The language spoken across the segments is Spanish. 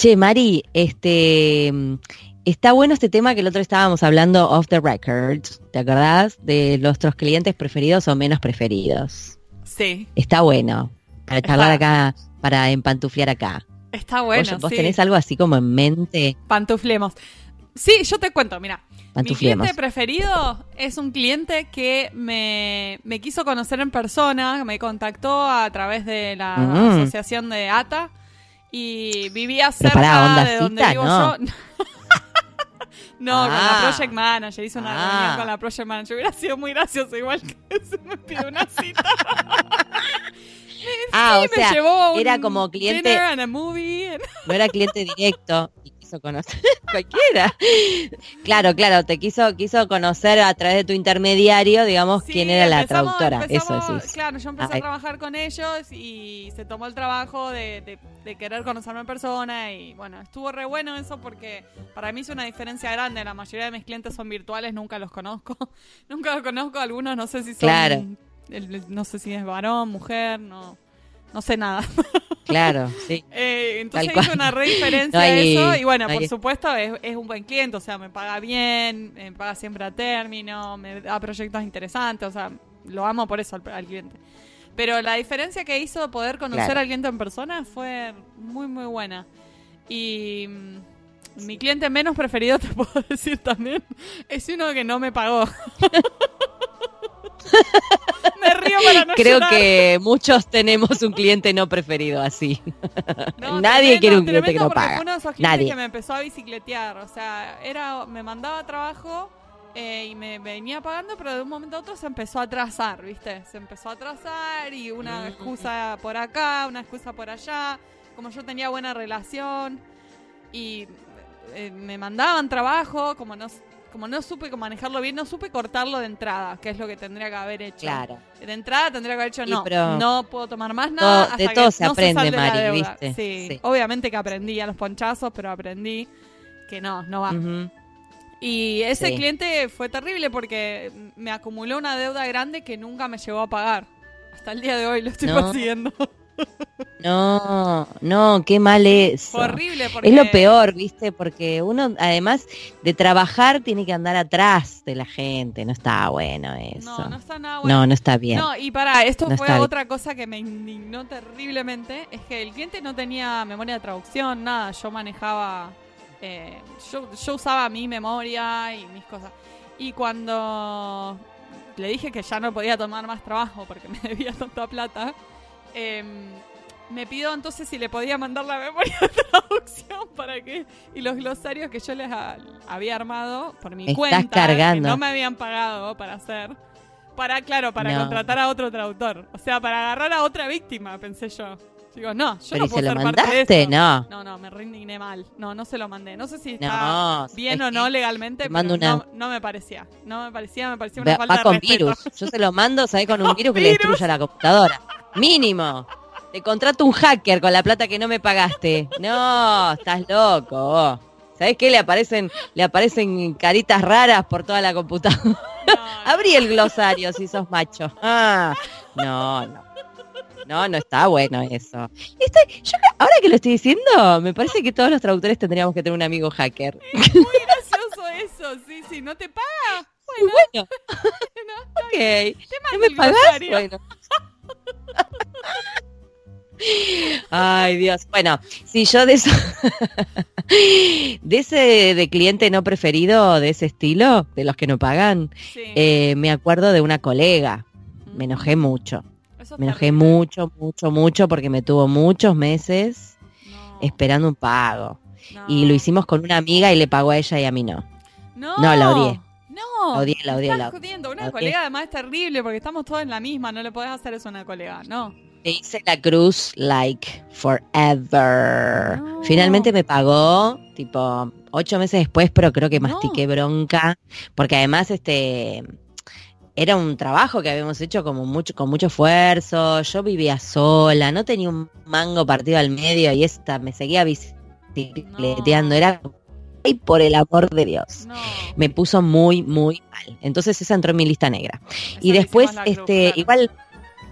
Che, Mari, este está bueno este tema que el otro estábamos hablando off the record. ¿Te acordás? De nuestros clientes preferidos o menos preferidos. Sí. Está bueno. Para charlar acá, para empantuflear acá. Está bueno. ¿Vos, vos sí. tenés algo así como en mente? Pantuflemos. Sí, yo te cuento, mira. Mi cliente preferido es un cliente que me, me quiso conocer en persona, me contactó a través de la Mm. asociación de ATA y vivía cerca pará, onda de donde cita, vivo ¿no? yo. No, con Ah. la Project Manager, hice una Ah. reunión con la Project Manager. Hubiera sido muy gracioso igual que se me pide una cita. Ah, Sí, o me sea, llevó a un era como cliente, and a movie. no era cliente directo quiso conocer cualquiera. Claro, claro, te quiso quiso conocer a través de tu intermediario, digamos, Sí, quién era la traductora. Eso decís. Claro, yo empecé Ay. a trabajar con ellos y se tomó el trabajo de, de- de querer conocerme en persona y bueno, estuvo re bueno eso porque para mí es una diferencia grande. La mayoría de mis clientes son virtuales, nunca los conozco. nunca los conozco, algunos no sé si son... Claro. el- no sé si es varón, mujer, no, no sé nada. Claro, sí. Eh, entonces hizo una re diferencia No hay- eso y bueno, no por supuesto es, es un buen cliente, o sea, me paga bien, me paga siempre a término, me da proyectos interesantes, o sea, lo amo por eso al, al cliente. Pero la diferencia que hizo poder conocer Claro. al cliente en persona fue muy, muy buena. Y mm, mi cliente menos preferido, te puedo decir también, es uno que no me pagó. Para no Creo llorar. que muchos tenemos un cliente no preferido así. No, Nadie tremendo, quiere un cliente que no paga. Fue uno de esos Nadie. que me empezó a bicicletear. O sea, era, me mandaba trabajo eh, y me venía pagando, pero de un momento a otro se empezó a atrasar, ¿viste? Se empezó a atrasar y una Mm. excusa por acá, una excusa por allá. Como yo tenía buena relación y eh, me mandaban trabajo, como no, como no supe cómo manejarlo bien, no supe cortarlo de entrada, que es lo que tendría que haber hecho. Claro. De entrada tendría que haber Sí, no, pero- no puedo tomar más nada. Todo- de hasta todo que se no aprende, la Mari. ¿viste? Sí. Sí. obviamente que aprendí a los ponchazos, pero aprendí que no, no va. Y ese Sí. cliente fue terrible porque me acumuló una deuda grande que nunca me llegó a pagar. Hasta el día de hoy lo estoy No. persiguiendo. No, no, qué mal. Fue horrible porque... Es lo peor, ¿viste? Porque uno, además de trabajar, tiene que andar atrás de la gente. No está bueno eso. No, no está nada bueno. No, no está bien. No, y para, esto No fue bien. otra cosa que me indignó terriblemente, es que el cliente no tenía memoria de traducción, nada, yo manejaba, eh, yo, yo usaba mi memoria y mis cosas. Y cuando le dije que ya no podía tomar más trabajo porque me debía tanta plata, em, me pidió entonces si le podía mandar la memoria de traducción para que y los glosarios que yo les ha- había armado por mi Estás cuenta cargando. que no me habían pagado para hacer para claro para No. contratar a otro traductor o sea para agarrar a otra víctima pensé yo digo no yo Pero no ¿y puedo se lo ser parte de mandaste? eso. No. no no me reindigné mal no no se lo mandé no sé si está No, bien ¿sabes o no legalmente mando una- no, no me parecía no me parecía me parecía una Va, falta va de con respeto. virus. Yo se lo mando, ¿sabes? Con un virus que le destruya la computadora. Mínimo. Te contrato un hacker con la plata que no me pagaste. No, estás loco. vos. ¿Sabes qué? Le aparecen, le aparecen caritas raras por toda la computadora. No, Abrí el glosario si sos macho. Ah, no, no. No, no está bueno eso. Yo, ahora que lo estoy diciendo, me parece que todos los traductores tendríamos que tener un amigo hacker. muy gracioso eso sí sí no te paga bueno, Bueno, no, ok. te ¿No mando me. Bueno. Ay, Dios. Bueno, si yo de eso, de ese de cliente no preferido, de ese estilo, de los que no pagan, Sí. eh, me acuerdo de una colega. Me enojé mucho. Eso Me enojé terrible. mucho, mucho, mucho porque me tuvo muchos meses No, esperando un pago. no. Y lo hicimos con una amiga y le pagó a ella y a mí no. No, No, la odié. No, La odié, la odié, estás jodiendo. Una colega además es terrible porque estamos todos en la misma. No le podés hacer eso a una colega, no. Le hice la cruz like forever. No. Finalmente me pagó, tipo, ocho meses después, pero creo que No. mastiqué bronca. Porque además, este, era un trabajo que habíamos hecho como mucho, con mucho esfuerzo. Yo vivía sola, no tenía un mango partido al medio y esta me seguía bicicleteando. No. Era, ay, por el amor de Dios. No. Me puso muy, muy mal. Entonces esa entró en mi lista negra. Y después, cruz, este, claro. igual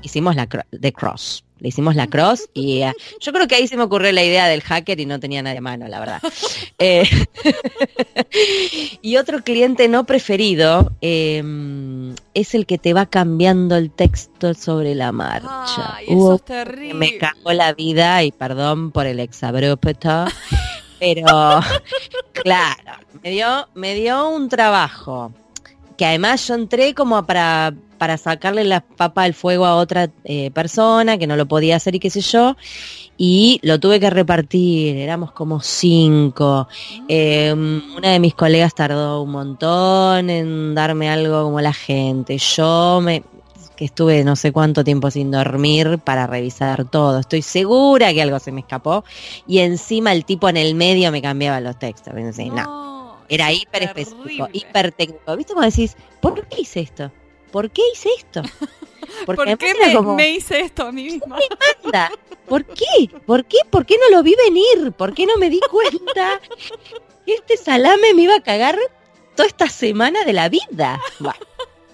hicimos la de cross. le hicimos la cross y eh, yo creo que ahí se me ocurrió la idea del hacker y no tenía nadie a mano, la verdad. Eh, y otro cliente no preferido em, es el que te va cambiando el texto sobre la marcha. Ay, eso es terrible. Me cagó la vida y perdón por el exabrupto, pero claro, me dio, me dio un trabajo que además yo entré como para, para sacarle la papa al fuego a otra eh, persona que no lo podía hacer y qué sé yo, y lo tuve que repartir, éramos como cinco. Eh, una de mis colegas tardó un montón en darme algo como la gente, yo me que estuve no sé cuánto tiempo sin dormir para revisar todo. Estoy segura que algo se me escapó y encima el tipo en el medio me cambiaba los textos. Pensé, no. No, Era es hiper específico, hiper técnico. ¿Viste cómo decís? ¿Por qué hice esto? ¿Por qué hice esto? ¿Por qué me, como, me hice esto a mí misma? "Anda, ¿Por qué? ¿Por qué? ¿Por qué no lo vi venir? ¿Por qué no me di cuenta que este salame me iba a cagar toda esta semana de la vida? Bueno,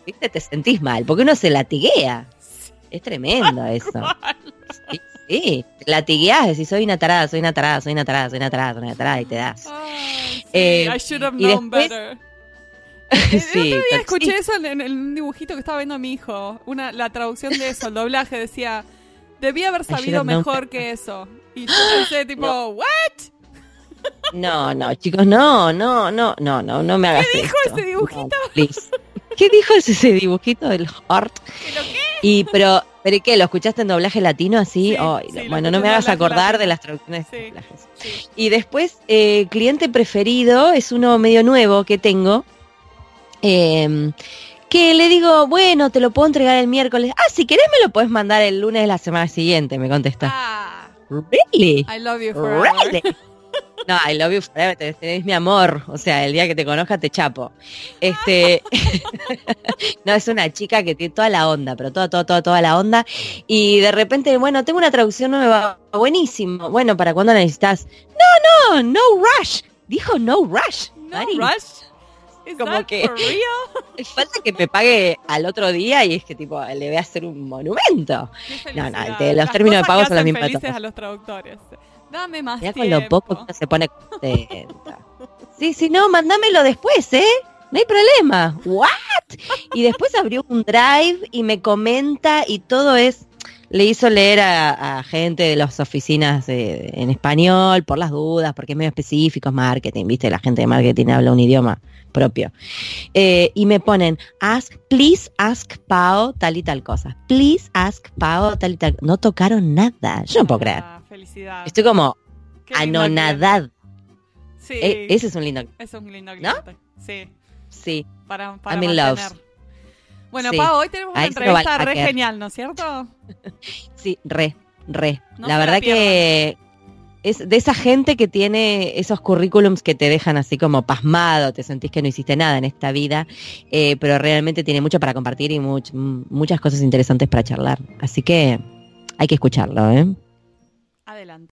¿viste? Te sentís mal, porque uno se latiguea. Es tremendo eso. Sí, sí. Latigueás, decís, soy una tarada, soy una tarada, soy una tarada, soy una tarada, soy una tarada, y te das. Ay, sí, Eh, I should have known después- better. El Sí, otro día pero- escuché sí. eso en, un dibujito que estaba viendo mi hijo. Una, la traducción de eso, el doblaje decía, debí haber sabido mejor better". que eso. Y yo pensé tipo, ¿what? No, no, chicos, no, no, no, no, no, no me hagas ¿Qué dijo esto. ese dibujito? No. ¿Qué dijo ese, dibujito del heart? ¿Pero qué? Y, pero, ¿pero qué? ¿Lo escuchaste en doblaje latino así? Sí, Ay, sí, lo bueno, no me hagas acordar de las traducciones. Sí. Y después, eh, cliente preferido es uno medio nuevo que tengo. eh, que le digo, bueno, te lo puedo entregar el miércoles. Ah, si querés me lo puedes mandar el lunes de la semana siguiente, me contesta. Ah, ¿Really? I love you forever. Really? No, I love you forever, tenés, mi amor. O sea, el día que te conozca te chapo. Este, no, es una chica que tiene toda la onda, pero toda, toda, toda, toda la onda. Y de repente, bueno, tengo una traducción nueva, buenísimo. Bueno, ¿para cuándo la necesitas? No, no, no rush. Dijo no rush. No Mari. rush. Is Como que-? Falta que me pague al otro día y es que tipo le voy a hacer un monumento. No, no, los Las términos de pago son felices todos. a los traductores. Dame más Ya con lo poco que se pone contenta. Sí, sí, no, mándamelo después, ¿eh? No hay problema. ¿What? Y después abrió un drive y me comenta y todo es... Le hizo leer a, a gente de las oficinas de- en español por las dudas, porque es medio específico, es marketing, ¿viste? La gente de marketing habla un idioma propio. Eh, y me ponen, ask, please ask Pao tal y tal cosa. Please ask Pao tal y tal. No tocaron nada. Yo no puedo creer. Ah, felicidad. Estoy como Qué anonadad. Sí, E- ese es un lindo. es un lindo ¿No? Sí, Sí, para, para I'm in love. Bueno, Sí. Pau, hoy tenemos una entrevista re genial, ¿no es cierto? sí, re, re. No la se la verdad que es de esa gente que tiene esos currículums que te dejan así como pasmado, te sentís que no hiciste nada en esta vida, eh, pero realmente tiene mucho para compartir y much- muchas cosas interesantes para charlar. Así que hay que escucharlo, ¿eh? Adelante.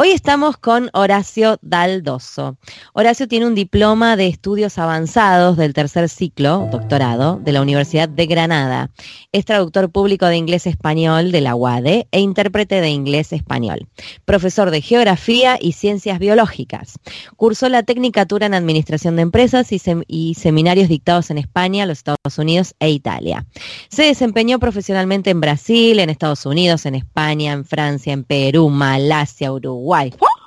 Hoy estamos con Horacio Daldoso. Horacio tiene un diploma de estudios avanzados del tercer ciclo, doctorado, de la Universidad de Granada. Es traductor público de inglés-español de la UADE e intérprete de inglés-español. Profesor de geografía y ciencias biológicas. Cursó la tecnicatura en administración de empresas y, y seminarios dictados en España, los Estados Unidos e Italia. Se desempeñó profesionalmente en Brasil, en Estados Unidos, en España, en Francia, en Perú, Malasia, Uruguay. ¡Oh!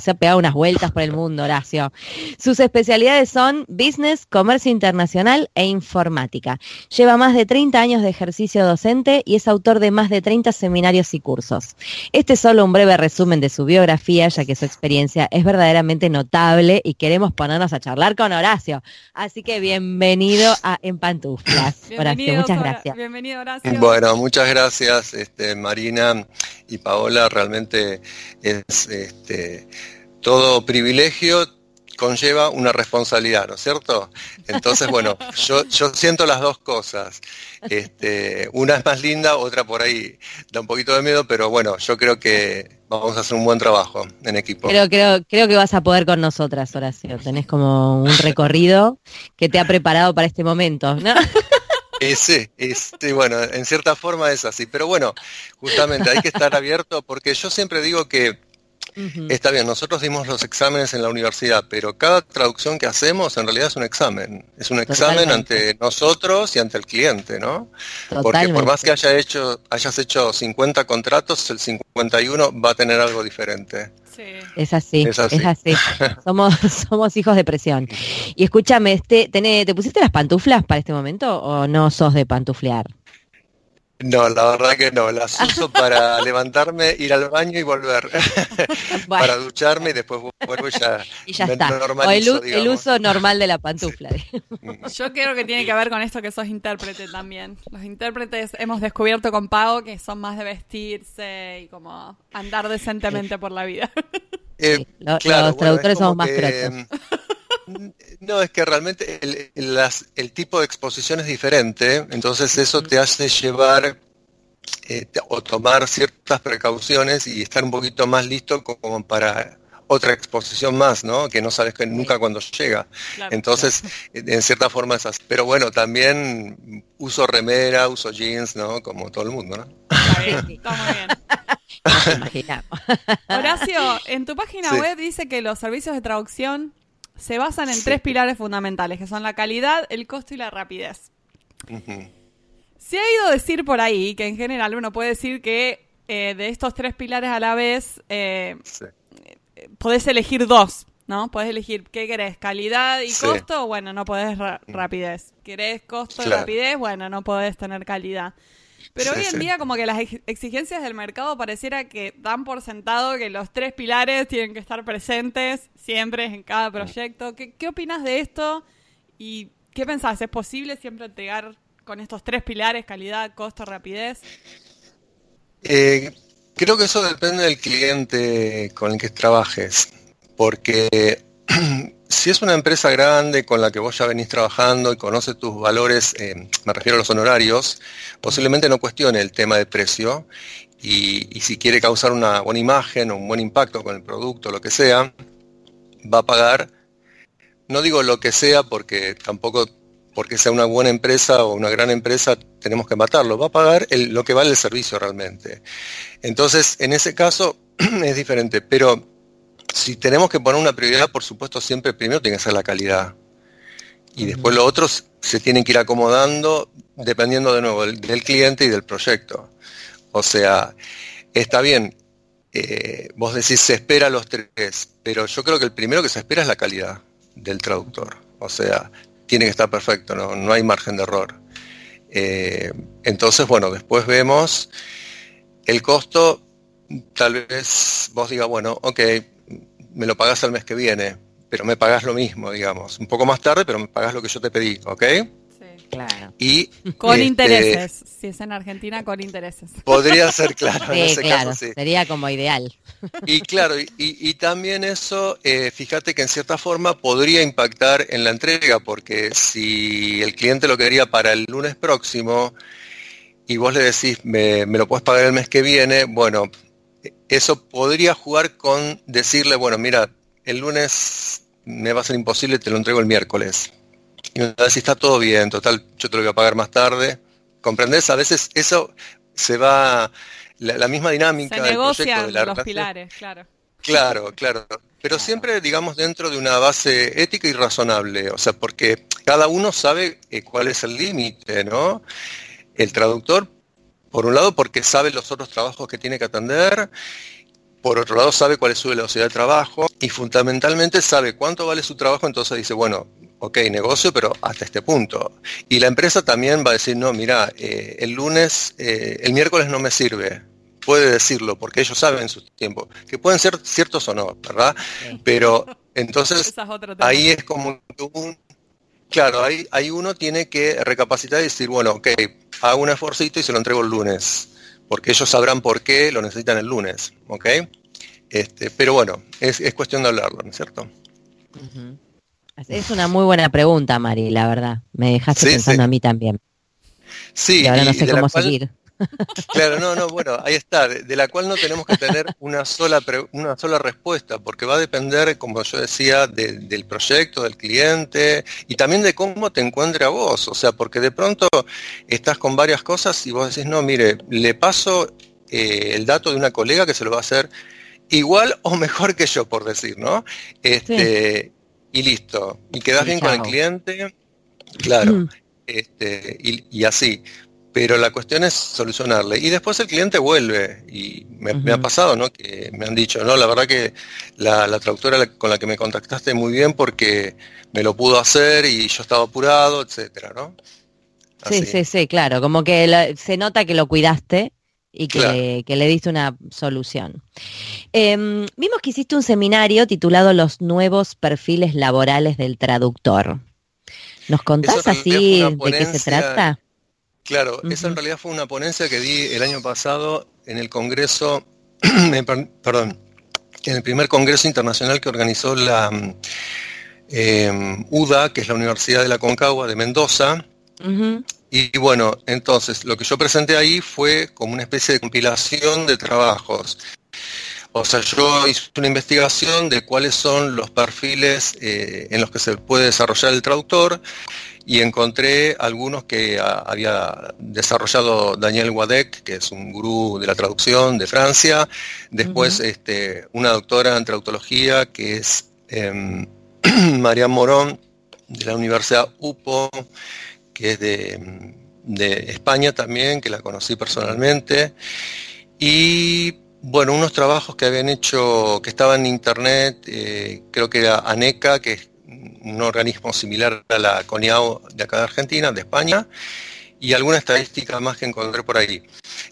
Se ha pegado unas vueltas por el mundo, Horacio. Sus especialidades son business, comercio internacional e informática. Lleva más de 30 años de ejercicio docente y es autor de más de 30 seminarios y cursos. Este es solo un breve resumen de su biografía, ya que su experiencia es verdaderamente notable y queremos ponernos a charlar con Horacio. Así que bienvenido a En Pantuflas. Horacio, muchas gracias. Bienvenido, Horacio. Bueno, muchas gracias, este, Marina y Paola. Realmente es este, todo privilegio conlleva una responsabilidad, ¿no es cierto? Entonces, bueno, yo, yo siento las dos cosas. Este, una es más linda, otra por ahí da un poquito de miedo, pero bueno, yo creo que vamos a hacer un buen trabajo en equipo. Creo, creo, creo que vas a poder con nosotras, Horacio. Tenés como un recorrido que te ha preparado para este momento, ¿no? sí, sí, bueno, en cierta forma es así. Pero bueno, justamente hay que estar abierto porque yo siempre digo que Está bien, nosotros dimos los exámenes en la universidad, pero cada traducción que hacemos en realidad es un examen. Es un examen ante nosotros y ante el cliente, ¿no? Porque por más que haya hecho, hayas hecho 50 contratos, el 51 va a tener algo diferente. Sí. Es así, es así. somos, somos hijos de presión. Y escúchame, este, ¿te pusiste las pantuflas para este momento o no sos de pantuflear? No, la verdad que no, las uso para levantarme, ir al baño y volver. para ducharme y después vuelvo y ya, y ya está. O el, uso normal de la pantufla. Yo creo que tiene que ver con esto que sos intérprete también. Los intérpretes hemos descubierto con Pago que son más de vestirse y como andar decentemente por la vida. Eh, los traductores somos más no, es que realmente el, tipo de exposición es diferente, entonces eso te hace llevar eh, o tomar ciertas precauciones y estar un poquito más listo como para otra exposición más, ¿no? Que no sabes que nunca cuando llega. Entonces, en cierta forma es así. Pero bueno, también uso remera, uso jeans, ¿no? Como todo el mundo, ¿no? Está bien, está muy bien. Horacio, en tu página web dice que los servicios de traducción se basan en tres pilares fundamentales, que son la calidad, el costo y la rapidez. Se ha ido a decir por ahí que en general uno puede decir que eh, de estos tres pilares a la vez eh, podés elegir dos, ¿no? Podés elegir qué querés, calidad y costo, bueno, no podés mm. rapidez. ¿Querés costo y rapidez? Bueno, no podés tener calidad. Pero hoy en día como que las exigencias del mercado pareciera que dan por sentado que los tres pilares tienen que estar presentes siempre en cada proyecto. ¿Qué, qué opinas de esto? ¿Y qué pensás? ¿Es posible siempre entregar con estos tres pilares, calidad, costo, rapidez? Eh, creo que eso depende del cliente con el que trabajes, porque si es una empresa grande con la que vos ya venís trabajando y conoce tus valores, eh, me refiero a los honorarios, posiblemente no cuestione el tema de precio y, si quiere causar una buena imagen o un buen impacto con el producto, lo que sea, va a pagar, no digo lo que sea porque tampoco porque sea una buena empresa o una gran empresa tenemos que matarlo, va a pagar lo que vale el servicio realmente. Entonces, en ese caso es diferente, pero si tenemos que poner una prioridad, por supuesto, siempre primero tiene que ser la calidad. Y después los otros se tienen que ir acomodando dependiendo de nuevo del, cliente y del proyecto. O sea, está bien, eh, vos decís se espera los tres, pero yo creo que el primero que se espera es la calidad del traductor. O sea, tiene que estar perfecto, no, no hay margen de error. Eh, entonces, bueno, después vemos el costo, tal vez vos digas, bueno, ok, me lo pagas el mes que viene, pero me pagas lo mismo, digamos. Un poco más tarde, pero me pagas lo que yo te pedí, ¿ok? Sí, claro. Y, con este, intereses. Si es en Argentina, con intereses. Podría ser, claro, en ese caso, sí. Sería como ideal. Y claro, y, también eso, eh, fíjate que en cierta forma podría impactar en la entrega, porque si el cliente lo quería para el lunes próximo y vos le decís, me, me lo puedes pagar el mes que viene, bueno, eso podría jugar con decirle, bueno, mira, el lunes me va a ser imposible, te lo entrego el miércoles. Y me si está todo bien, total, yo te lo voy a pagar más tarde. ¿Comprendés? A veces eso se va, la, misma dinámica se del proyecto de la los pilares, claro. Claro, claro. Pero siempre, digamos, dentro de una base ética y razonable. O sea, porque cada uno sabe eh, cuál es el límite, ¿no? El traductor por un lado porque sabe los otros trabajos que tiene que atender, por otro lado sabe cuál es su velocidad de trabajo y fundamentalmente sabe cuánto vale su trabajo, entonces dice, bueno, ok, negocio, pero hasta este punto. Y la empresa también va a decir, no, mira, eh, el lunes, eh, el miércoles no me sirve. Puede decirlo, porque ellos saben su tiempo, que pueden ser ciertos o no, ¿verdad? Pero entonces ahí es como un, Claro, ahí, ahí uno tiene que recapacitar y decir, bueno, ok, hago un esforcito y se lo entrego el lunes, porque ellos sabrán por qué lo necesitan el lunes, ¿ok? Este, pero bueno, es, cuestión de hablarlo, ¿no es cierto? Es una muy buena pregunta, Mari, la verdad. Me dejaste pensando a mí también. Sí. Y ahora no sé cómo seguir. Claro, no, no, bueno, ahí está, de, la cual no tenemos que tener una sola, una sola respuesta, porque va a depender, como yo decía, del proyecto, del cliente y también de cómo te encuentre a vos. O sea, porque de pronto estás con varias cosas y vos decís, no, mire, le paso eh, el dato de una colega que se lo va a hacer igual o mejor que yo, por decir, ¿no? Este, Y listo. Y quedas bien con el cliente, claro. Mm. Este, y, así. Pero la cuestión es solucionarle. Y después el cliente vuelve. Y me, ha pasado, ¿no? Que me han dicho, no, la verdad que la, traductora con la que me contactaste muy bien porque me lo pudo hacer y yo estaba apurado, etcétera, ¿no? Sí, sí, sí, claro. Como que se nota que lo cuidaste y que, le diste una solución. Em, vimos que hiciste un seminario titulado Los nuevos perfiles laborales del traductor. ¿Nos contás así de qué se trata? Claro, esa en realidad fue una ponencia que di el año pasado en el Congreso, perdón, en el primer Congreso Internacional que organizó la em, UDA, que es la Universidad de la Concagua de Mendoza. Y bueno, entonces lo que yo presenté ahí fue como una especie de compilación de trabajos. O sea, yo hice una investigación de cuáles son los perfiles eh, en los que se puede desarrollar el traductor y encontré algunos que había desarrollado Daniel Wadek, que es un gurú de la traducción de Francia, después este, una doctora en traductología que es eh, Marianne Morón de la Universidad UPO, que es de, España también, que la conocí personalmente. Y bueno, unos trabajos que habían hecho, que estaban en internet, eh, creo que era ANECA, que es un organismo similar a la CONIAO de acá de Argentina, de España, y alguna estadística más que encontré por ahí.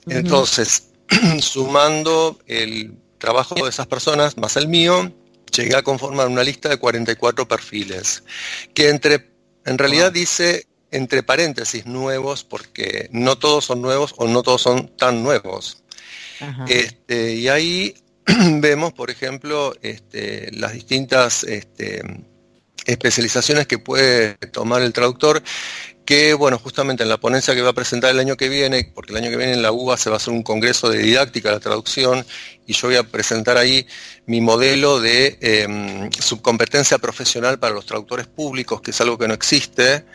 Entonces, sumando el trabajo de esas personas más el mío, llegué a conformar una lista de 44 perfiles, que entre, en realidad dice entre paréntesis nuevos porque no todos son nuevos o no todos son tan nuevos. Este, y ahí vemos, por ejemplo, este, las distintas este, especializaciones que puede tomar el traductor que, bueno, justamente en la ponencia que va a presentar el año que viene, porque el año que viene en la UBA se va a hacer un congreso de didáctica de la traducción, y yo voy a presentar ahí mi modelo de em, subcompetencia profesional para los traductores públicos, que es algo que no existe.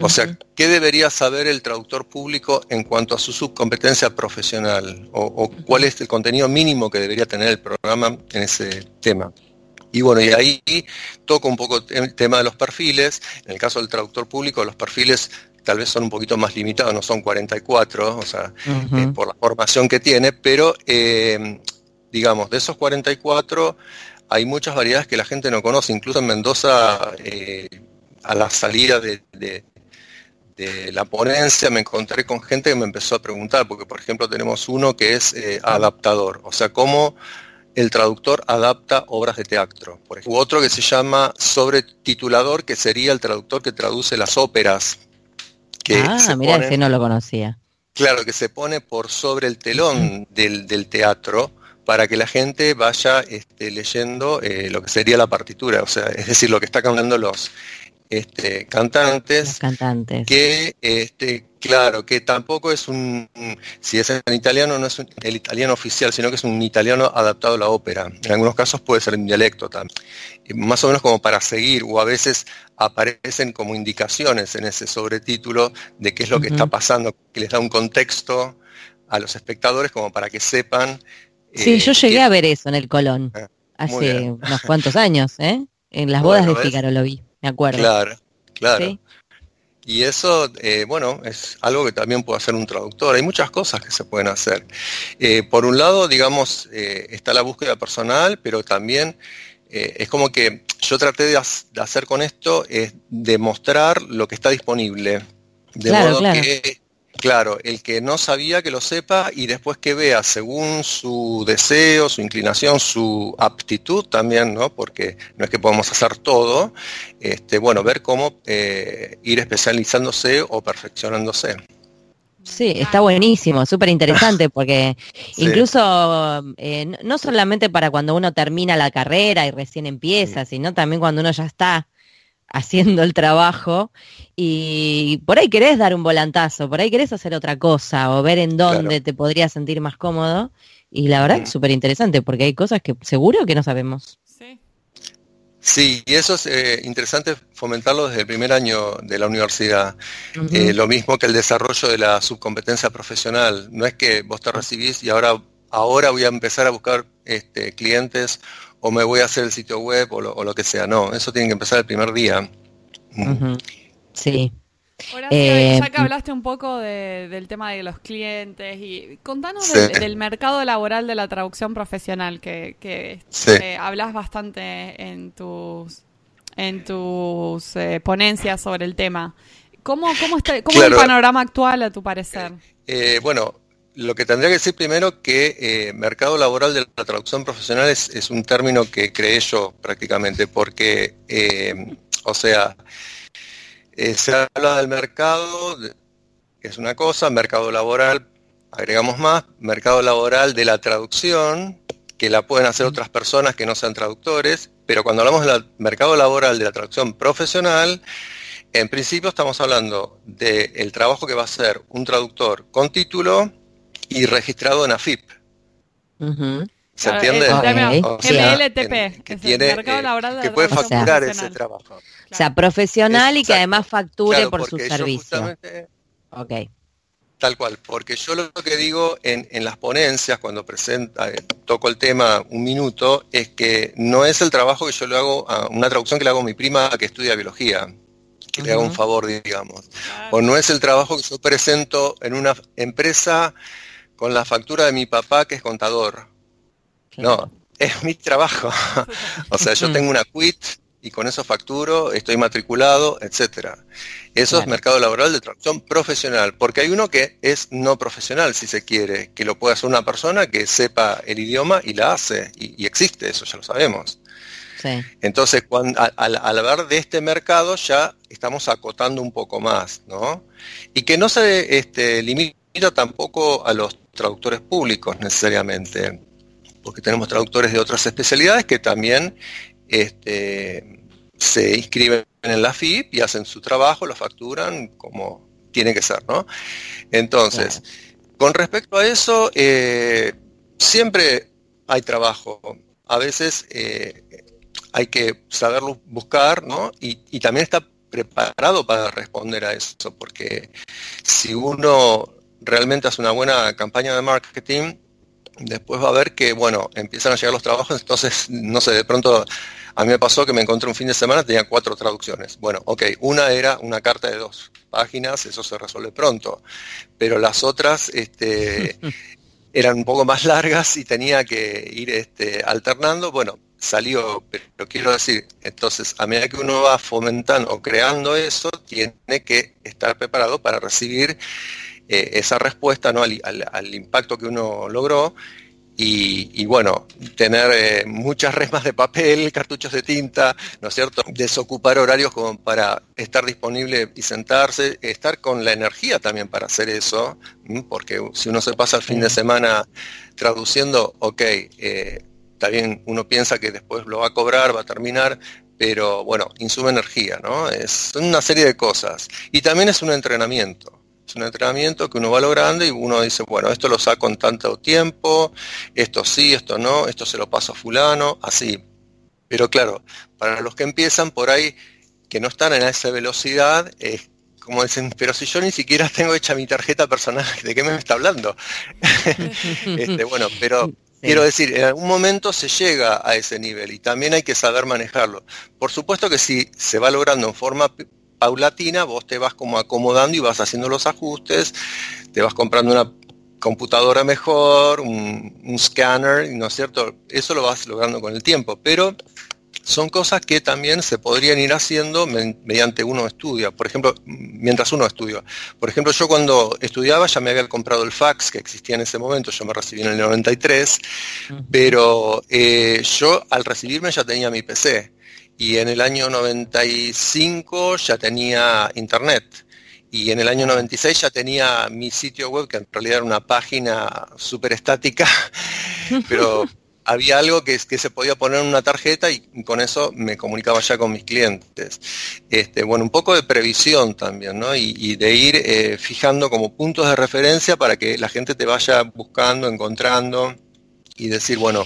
O sea, ¿qué debería saber el traductor público en cuanto a su subcompetencia profesional? o cuál es el contenido mínimo que debería tener el programa en ese tema? Y bueno, y ahí toco un poco el tema de los perfiles. En el caso del traductor público, los perfiles tal vez son un poquito más limitados, no son 44, o sea, eh, por la formación que tiene, pero eh, digamos, de esos 44 hay muchas variedades que la gente no conoce. Incluso en Mendoza, eh, a la salida de, la ponencia, me encontré con gente que me empezó a preguntar, porque por ejemplo tenemos uno que es adaptador, o sea, cómo el traductor adapta obras de teatro. Por ejemplo. otro que se llama sobretitulador, que sería el traductor que traduce las óperas. Que ah, mira, ese no lo conocía. Claro, que se pone por sobre el telón del, teatro para que la gente vaya este, leyendo eh, lo que sería la partitura, o sea, es decir, lo que está cantando los, este, cantantes, cantantes, que este, claro, que tampoco es un, si es en italiano no es el italiano oficial, sino que es un italiano adaptado a la ópera. En algunos casos puede ser en dialecto también. Más o menos como para seguir, o a veces aparecen como indicaciones en ese sobretítulo de qué es lo que está pasando, que les da un contexto a los espectadores como para que sepan. Sí, yo eh, llegué a ver eso en el Colón, ah, hace unos cuantos años, ¿eh? En las bodas de Fígaro lo vi me acuerdo. Claro, claro. Y eso, eh, bueno, es algo que también puede hacer un traductor. Hay muchas cosas que se pueden hacer. Eh, por un lado, digamos, eh, está la búsqueda personal, pero también es como que yo traté de, hacer con esto es demostrar lo que está disponible. De modo que Claro, el que no sabía que lo sepa y después que vea según su deseo, su inclinación, su aptitud también, ¿no? Porque no es que podamos hacer todo, este, bueno, ver cómo eh, ir especializándose o perfeccionándose. Sí, está buenísimo, súper interesante porque incluso eh, no solamente para cuando uno termina la carrera y recién empieza, sino también cuando uno ya está haciendo el trabajo y por ahí querés dar un volantazo, por ahí querés hacer otra cosa o ver en dónde te podrías sentir más cómodo. Y la verdad es súper interesante porque hay cosas que seguro que no sabemos. Sí. Sí, y eso es eh, interesante fomentarlo desde el primer año de la universidad. Eh, lo mismo que el desarrollo de la subcompetencia profesional. No es que vos te recibís y ahora, ahora voy a empezar a buscar este, clientes o me voy a hacer el sitio web o lo, que sea. No, eso tiene que empezar el primer día. Sí. Eh, ya que hablaste un poco del tema de los clientes y contanos del, mercado laboral de la traducción profesional que, que hablas bastante en tus en tus eh, ponencias sobre el tema. ¿Cómo, cómo, está, cómo es el panorama actual a tu parecer? Eh, bueno, lo que tendría que decir primero que mercado laboral de la traducción profesional es, un término que creé yo prácticamente, porque, o sea, eh, se habla del mercado, es una cosa, mercado laboral, agregamos más, mercado laboral de la traducción, que la pueden hacer otras personas que no sean traductores, pero cuando hablamos del mercado laboral de la traducción profesional, en principio estamos hablando del trabajo que va a hacer un traductor con título y registrado en AFIP. ¿Se entiende? MLTP, que, tiene, que puede facturar ese trabajo. O sea, profesional y que además facture por su servicio. Ok. Tal cual, porque yo lo que digo en, las ponencias, cuando presenta, eh, toco el tema un minuto, es que no es el trabajo que yo le hago, a una traducción que le hago a mi prima que estudia biología, que le hago un favor, digamos. O no es el trabajo que yo presento en una empresa con la factura de mi papá que es contador. No, es mi trabajo. o sea, yo tengo una quit y con eso facturo, estoy matriculado, etcétera. Eso es mercado laboral de traducción profesional, porque hay uno que es no profesional, si se quiere, que lo puede hacer una persona que sepa el idioma y la hace, y, existe, eso ya lo sabemos. Entonces, cuando, al, hablar de este mercado ya estamos acotando un poco más, ¿no? Y que no se este, limita tampoco a los traductores públicos necesariamente, porque tenemos traductores de otras especialidades que también este, se inscriben en la FIP y hacen su trabajo, lo facturan como tiene que ser, ¿no? Entonces, con respecto a eso, eh, siempre hay trabajo. A veces eh, hay que saberlo buscar, ¿no? Y, y también está preparado para responder a eso, porque si uno realmente hace una buena campaña de marketing, después va a ver que, bueno, empiezan a llegar los trabajos, entonces, no sé, de pronto a mí me pasó que me encontré un fin de semana, tenía cuatro traducciones. Bueno, ok, una era una carta de dos páginas, eso se resuelve pronto, pero las otras este, eran un poco más largas y tenía que ir este, alternando. Bueno, salió, pero quiero decir, entonces a medida que uno va fomentando o creando eso, tiene que estar preparado para recibir eh, esa respuesta ¿no? al, impacto que uno logró y, bueno, tener eh, muchas resmas de papel, cartuchos de tinta, ¿no es cierto? Desocupar horarios como para estar disponible y sentarse, estar con la energía también para hacer eso, porque si uno se pasa el fin de semana traduciendo, ok, eh, también uno piensa que después lo va a cobrar, va a terminar, pero bueno, insume energía, ¿no? Es una serie de cosas. Y también es un entrenamiento. Es un entrenamiento que uno va logrando y uno dice, bueno, esto lo saco en tanto tiempo, esto sí, esto no, esto se lo paso a fulano, así. Pero claro, para los que empiezan por ahí, que no están en esa velocidad, es como dicen, pero si yo ni siquiera tengo hecha mi tarjeta personal, ¿de qué me está hablando? este, bueno, pero quiero decir, en algún momento se llega a ese nivel y también hay que saber manejarlo. Por supuesto que si se va logrando en forma paulatina, vos te vas como acomodando y vas haciendo los ajustes, te vas comprando una computadora mejor, un, un scanner, ¿no es cierto? Eso lo vas logrando con el tiempo, pero son cosas que también se podrían ir haciendo mediante uno estudia, por ejemplo, mientras uno estudia. Por ejemplo, yo cuando estudiaba ya me había comprado el fax que existía en ese momento, yo me recibí en el 93, pero eh, yo al recibirme ya tenía mi PC y en el año 95 ya tenía internet. Y en el año 96 ya tenía mi sitio web, que en realidad era una página súper estática, pero había algo que, que se podía poner en una tarjeta y con eso me comunicaba ya con mis clientes. Este, bueno, un poco de previsión también, ¿no? Y, de ir eh, fijando como puntos de referencia para que la gente te vaya buscando, encontrando y decir, bueno,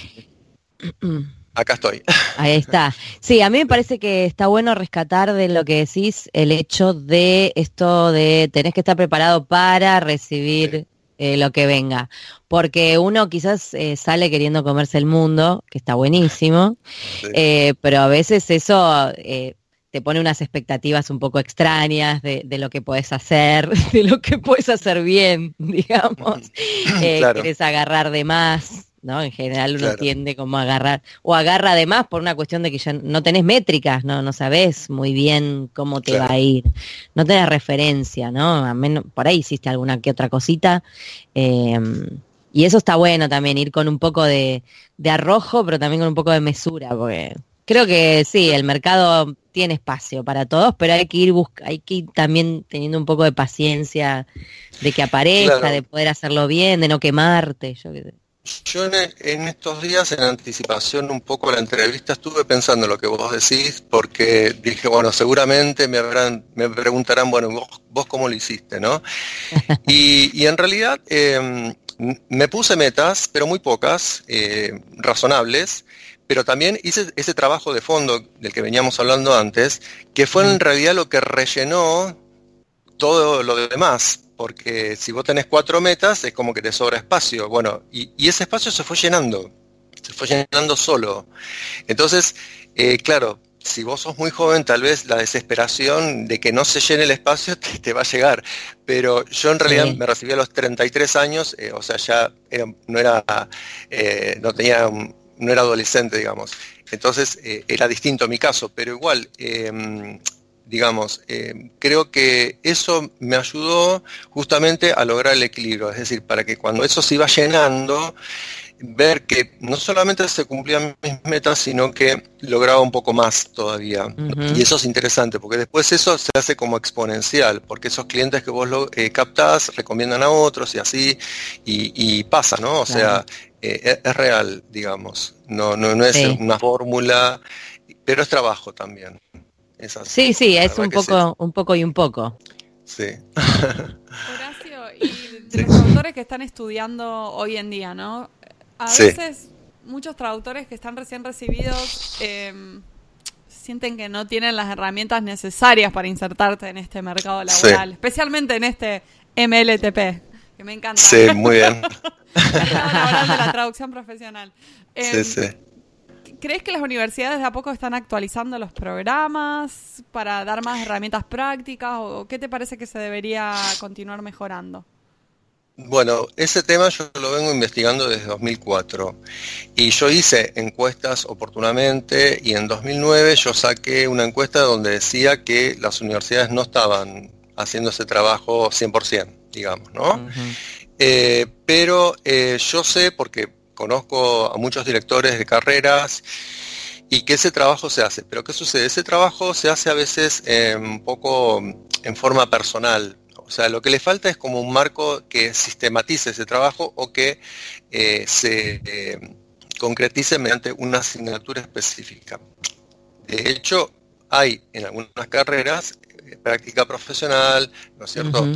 acá estoy. Ahí está. Sí, a mí me parece que está bueno rescatar de lo que decís el hecho de esto de tenés que estar preparado para recibir eh, lo que venga. Porque uno quizás eh, sale queriendo comerse el mundo, que está buenísimo, eh, pero a veces eso te pone unas expectativas un poco extrañas de, lo que puedes hacer, de lo que puedes hacer bien, digamos. Quieres agarrar de más. ¿No? En general uno tiende como a agarrar, o agarra además por una cuestión de que ya no tenés métricas, no, no sabés muy bien cómo te va a ir, no tenés referencia, ¿no? A menos, por ahí hiciste alguna que otra cosita. Em, y eso está bueno también, ir con un poco de, arrojo, pero también con un poco de mesura, porque creo que sí, el mercado tiene espacio para todos, pero hay que ir hay que ir también teniendo un poco de paciencia de que aparezca, de poder hacerlo bien, de no quemarte, yo qué sé. Yo en, estos días, en anticipación un poco a la entrevista, estuve pensando en lo que vos decís, porque dije, bueno, seguramente me, habrán, me preguntarán, bueno, vos, cómo lo hiciste, ¿no? Y, en realidad em, me puse metas, pero muy pocas, eh, razonables, pero también hice ese trabajo de fondo del que veníamos hablando antes, que fue en realidad lo que rellenó todo lo demás, porque si vos tenés cuatro metas es como que te sobra espacio. Bueno, y, ese espacio se fue llenando, se fue llenando solo. Entonces, eh, claro, si vos sos muy joven, tal vez la desesperación de que no se llene el espacio te, va a llegar. Pero yo en realidad me recibí a los 33 años, eh, o sea, ya no era, eh, no tenía, no era adolescente, digamos. Entonces era distinto mi caso, pero igual em, digamos, eh, creo que eso me ayudó justamente a lograr el equilibrio, es decir, para que cuando eso se iba llenando, ver que no solamente se cumplían mis metas, sino que lograba un poco más todavía. Y eso es interesante, porque después eso se hace como exponencial, porque esos clientes que vos lo, eh, captás recomiendan a otros y así, y, pasa, ¿no? O sea, eh, es, real, digamos, no, no, no es una fórmula, pero es trabajo también sí, sí, es un poco, un poco y un poco. Sí. Horacio, y de los traductores que están estudiando hoy en día, ¿no? A veces muchos traductores que están recién recibidos em, sienten que no tienen las herramientas necesarias para insertarte en este mercado laboral, especialmente en este MLTP, que me encanta. Sí, muy bien. laboral de la traducción profesional. sí, em, sí. ¿Crees que las universidades de a poco están actualizando los programas para dar más herramientas prácticas o qué te parece que se debería continuar mejorando? Bueno, ese tema yo lo vengo investigando desde 2004 y yo hice encuestas oportunamente y en 2009 yo saqué una encuesta donde decía que las universidades no estaban haciendo ese trabajo 100%, digamos, ¿no? Eh, pero eh, yo sé, porque conozco a muchos directores de carreras y que ese trabajo se hace. Pero ¿qué sucede? Ese trabajo se hace a veces un poco en forma personal. O sea, lo que le falta es como un marco que sistematice ese trabajo o que eh, se eh, concretice mediante una asignatura específica. De hecho, hay en algunas carreras eh, práctica profesional, ¿no es cierto?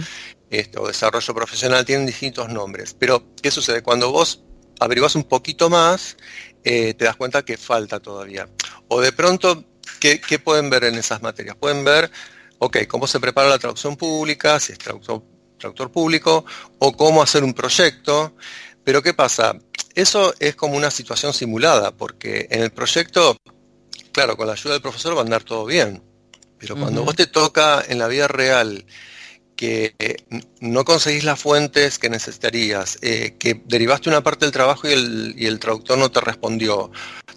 Esto, desarrollo profesional, tienen distintos nombres. Pero, ¿qué sucede? Cuando vos averiguas un poquito más, eh, te das cuenta que falta todavía. O de pronto, ¿qué, pueden ver en esas materias? Pueden ver, ok, cómo se prepara la traducción pública, si es traductor, traductor público, o cómo hacer un proyecto. Pero ¿qué pasa? Eso es como una situación simulada, porque en el proyecto, claro, con la ayuda del profesor va a andar todo bien. Pero cuando vos te toca en la vida real que eh, no conseguís las fuentes que necesitarías, eh, que derivaste una parte del trabajo y el, traductor no te respondió,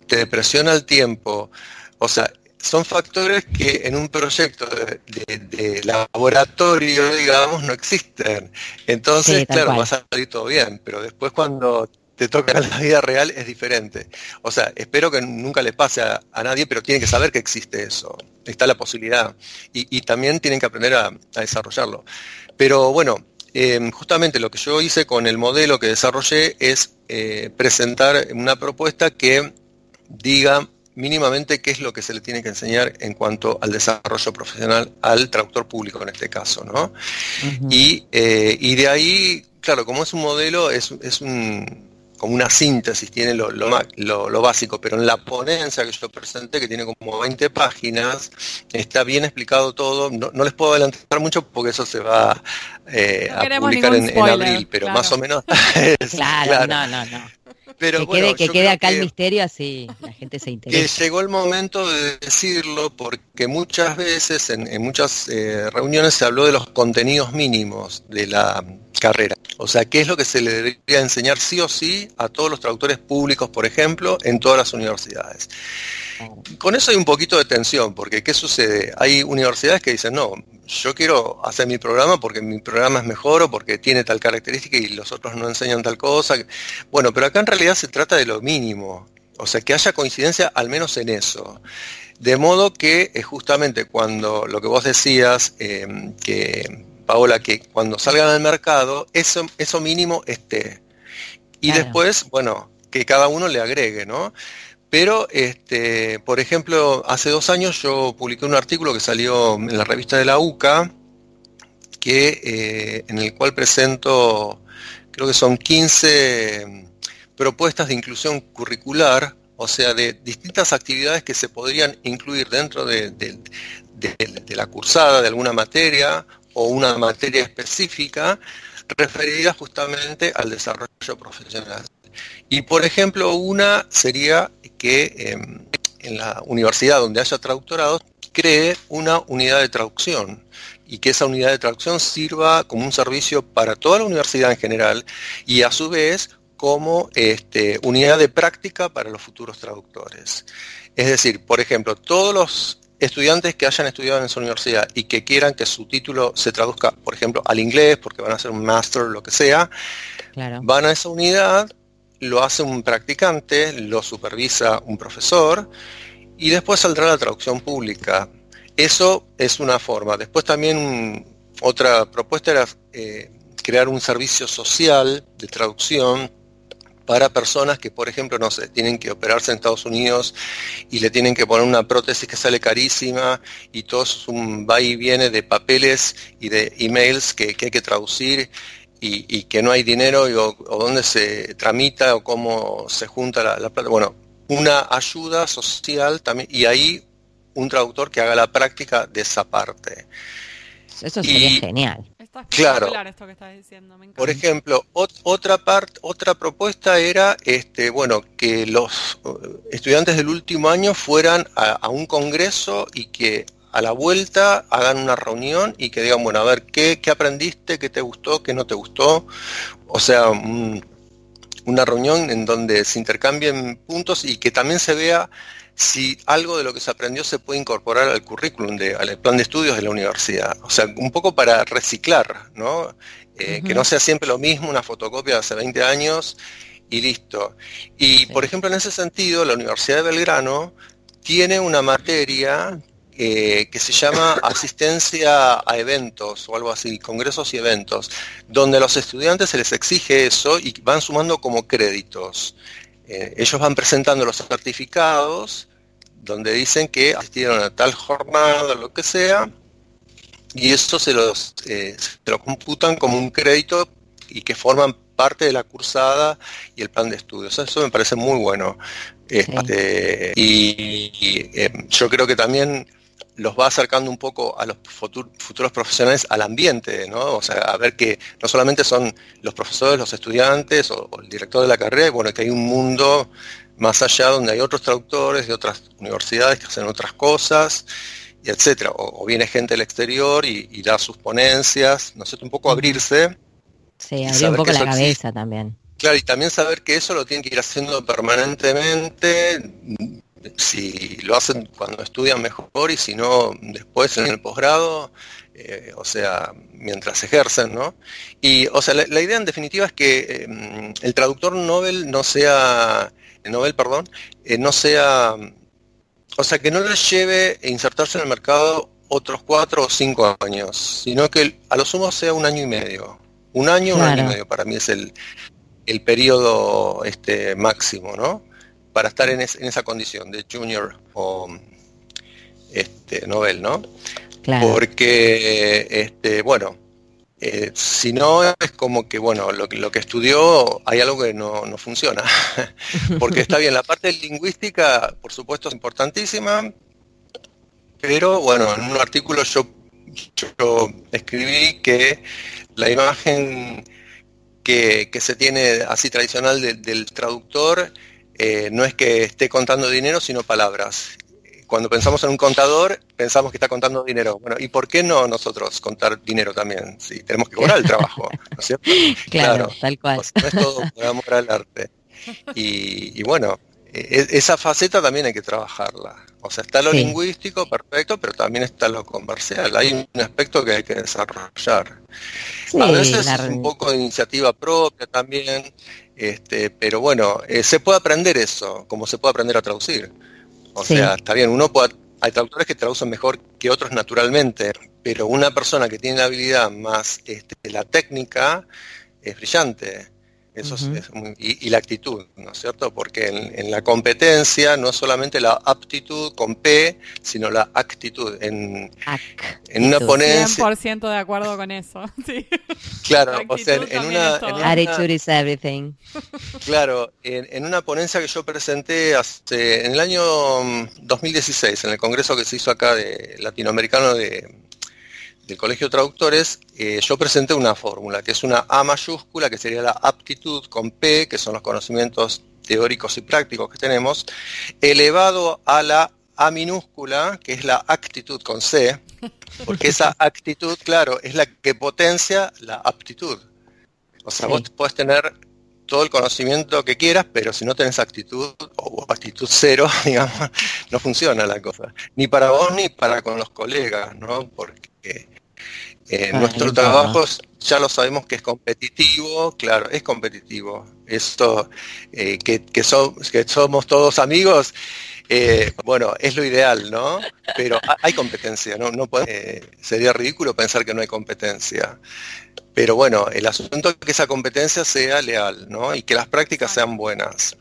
te depresiona el tiempo, o sea, son factores que en un proyecto de, laboratorio, digamos, no existen. Entonces, claro, va a salir todo bien, pero después cuando te toca en la vida real es diferente. O sea, espero que nunca le pase a, nadie, pero tienen que saber que existe eso. Está la posibilidad. Y, también tienen que aprender a, desarrollarlo. Pero bueno, em, justamente lo que yo hice con el modelo que desarrollé es eh, presentar una propuesta que diga mínimamente qué es lo que se le tiene que enseñar en cuanto al desarrollo profesional al traductor público en este caso, ¿no? y, eh, y, de ahí, claro, como es un modelo, es, es un, como una síntesis, tiene lo, lo, básico, pero en la ponencia que yo presenté, que tiene como 20 páginas, está bien explicado todo. No, les puedo adelantar mucho porque eso se va eh, a publicar en, abril, pero más o menos... claro, no, no, no. Pero que quede, acá el misterio así la gente se interesa. Que llegó el momento de decirlo porque muchas veces en, muchas eh, reuniones se habló de los contenidos mínimos de la carrera. O sea, ¿qué es lo que se le debería enseñar sí o sí a todos los traductores públicos, por ejemplo, en todas las universidades? Con eso hay un poquito de tensión, porque ¿qué sucede? Hay universidades que dicen, no, yo quiero hacer mi programa porque mi programa es mejor o porque tiene tal característica y los otros no enseñan tal cosa. Bueno, pero acá en realidad se trata de lo mínimo, o sea, que haya coincidencia al menos en eso. De modo que eh, justamente cuando lo que vos decías, em, que Paola, que cuando salgan al mercado, eso, eso mínimo esté. Y después, bueno, que cada uno le agregue, ¿no? Pero, este, por ejemplo, hace dos años yo publiqué un artículo que salió en la revista de la UCA, que, eh, en el cual presento, creo que son 15 propuestas de inclusión curricular, o sea, de distintas actividades que se podrían incluir dentro de, de la cursada de alguna materia o una materia específica referida justamente al desarrollo profesional. Y por ejemplo, una sería que em, en la universidad donde haya traductorado cree una unidad de traducción y que esa unidad de traducción sirva como un servicio para toda la universidad en general y a su vez como este, unidad de práctica para los futuros traductores. Es decir, por ejemplo, todos los estudiantes que hayan estudiado en esa universidad y que quieran que su título se traduzca, por ejemplo, al inglés, porque van a hacer un máster, lo que sea, van a esa unidad, lo hace un practicante, lo supervisa un profesor y después saldrá la traducción pública. Eso es una forma. Después también otra propuesta era eh, crear un servicio social de traducción para personas que, por ejemplo, no sé, tienen que operarse en Estados Unidos y le tienen que poner una prótesis que sale carísima y todo es un va y viene de papeles y de emails que, que hay que traducir y, que no hay dinero o, dónde se tramita o cómo se junta la, plata. Bueno, una ayuda social también y ahí un traductor que haga la práctica de esa parte. Eso sería genial. Claro. Esto que estás diciendo, Por ejemplo, otra parte, otra propuesta era, este, bueno, que los eh, estudiantes del último año fueran a un congreso y que a la vuelta hagan una reunión y que digan, bueno, a ver, ¿qué, aprendiste? ¿Qué te gustó? ¿Qué no te gustó? O sea, una reunión en donde se intercambien puntos y que también se vea si algo de lo que se aprendió se puede incorporar al currículum, de, al plan de estudios de la universidad. O sea, un poco para reciclar, ¿no? Eh, que no sea siempre lo mismo, una fotocopia de hace 20 años y listo. Y, por ejemplo, en ese sentido, la Universidad de Belgrano tiene una materia eh, que se llama asistencia a eventos o algo así, congresos y eventos, donde a los estudiantes se les exige eso y van sumando como créditos. Eh, ellos van presentando los certificados donde dicen que asistieron a tal jornada, o lo que sea, y eso se los, eh, se lo computan como un crédito y que forman parte de la cursada y el plan de estudios. Eso me parece muy bueno. Este, y, yo creo que también los va acercando un poco a los futuros profesionales al ambiente, ¿no? O sea, a ver que no solamente son los profesores, los estudiantes o, el director de la carrera, bueno, que hay un mundo más allá donde hay otros traductores de otras universidades que hacen otras cosas, y etcétera. O, viene gente del exterior y, da sus ponencias, no sé, un poco abrirse. Sí, abrir un poco la cabeza también. Claro, y también saber que eso lo tienen que ir haciendo permanentemente, si lo hacen cuando estudian mejor y si no después en el posgrado, eh, o sea, mientras ejercen, ¿no? Y, o sea, la, idea en definitiva es que em, el traductor Nobel no sea, Nobel, perdón, eh, no sea, o sea, que no les lleve a insertarse en el mercado otros cuatro o cinco años, sino que a lo sumo sea un año y medio, Un año, un año y medio, para mí es el, el periodo este, máximo, ¿no? Para estar en, esa condición de junior o este, novel, ¿no? Porque, este, bueno, eh, si no es como que, bueno, lo, lo que estudió hay algo que no, no funciona. Porque está bien, la parte lingüística, por supuesto, es importantísima, pero bueno, en un artículo yo, yo escribí que la imagen que, se tiene así tradicional del traductor eh, no es que esté contando dinero, sino palabras. Cuando pensamos en un contador, pensamos que está contando dinero. Bueno, ¿y por qué no nosotros contar dinero también? Si tenemos que cobrar el trabajo, ¿no es cierto? Claro, tal cual. no es todo por amor al arte. y bueno, e, esa faceta también hay que trabajarla. O sea, está lo lingüístico, perfecto, pero también está lo comercial. Hay un aspecto que hay que desarrollar. a veces es un poco de iniciativa propia también, este, pero bueno, eh, se puede aprender eso, como se puede aprender a traducir. O sea, está bien, uno puede, hay traductores que traducen mejor que otros naturalmente, pero una persona que tiene la habilidad más este, la técnica es brillante. Eso es, y, la actitud, ¿no es cierto? Porque en, la competencia no es solamente la aptitud con P, sino la actitud. En, en una ponencia... 100% de acuerdo con eso, sí. Claro, o sea, en, una, Attitude is everything. Claro, en, una ponencia que yo presenté hace, en el año 2016, en el congreso que se hizo acá de latinoamericano de del Colegio de Traductores, eh, yo presenté una fórmula, que es una A mayúscula, que sería la aptitud con P, que son los conocimientos teóricos y prácticos que tenemos, elevado a la A minúscula, que es la actitud con C, porque esa actitud, claro, es la que potencia la aptitud. O sea, vos puedes tener todo el conocimiento que quieras, pero si no tenés actitud o actitud cero, digamos, no funciona la cosa. Ni para vos ni para con los colegas, ¿no? Porque eh, ah, nuestro trabajo ya lo sabemos que es competitivo, claro, es competitivo. Esto, eh, que, que, somos todos amigos, eh, bueno, es lo ideal, ¿no? Pero hay competencia, ¿no? no sería ridículo pensar que no hay competencia. Pero bueno, el asunto es que esa competencia sea leal, ¿no? Y que las prácticas sean buenas.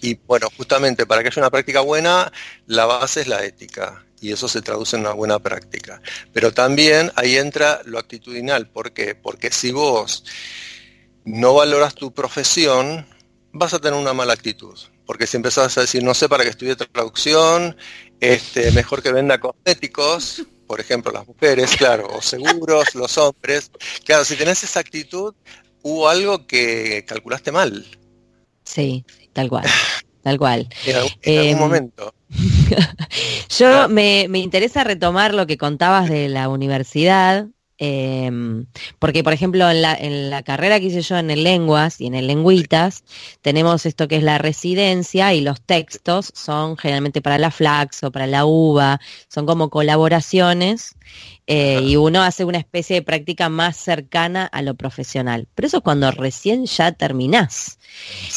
Y bueno, justamente para que haya una práctica buena, la base es la ética y eso se traduce en una buena práctica. Pero también ahí entra lo actitudinal. ¿Por qué? Porque si vos no valoras tu profesión, vas a tener una mala actitud. Porque si empezás a decir, no sé para qué estudie traducción, este, mejor que venda cosméticos, por ejemplo, las mujeres, claro, o seguros, los hombres. Claro, si tenés esa actitud, hubo algo que calculaste mal. Sí, tal cual. Tal cual. En, algún, em, momento. Yo ah. me, me, interesa retomar lo que contabas de la universidad, em, porque por ejemplo en la, en la, carrera que hice yo en el lenguas y en el lenguitas, tenemos esto que es la residencia y los textos son generalmente para la flax o para la uva, son como colaboraciones eh, y uno hace una especie de práctica más cercana a lo profesional. Pero eso es cuando recién ya terminás.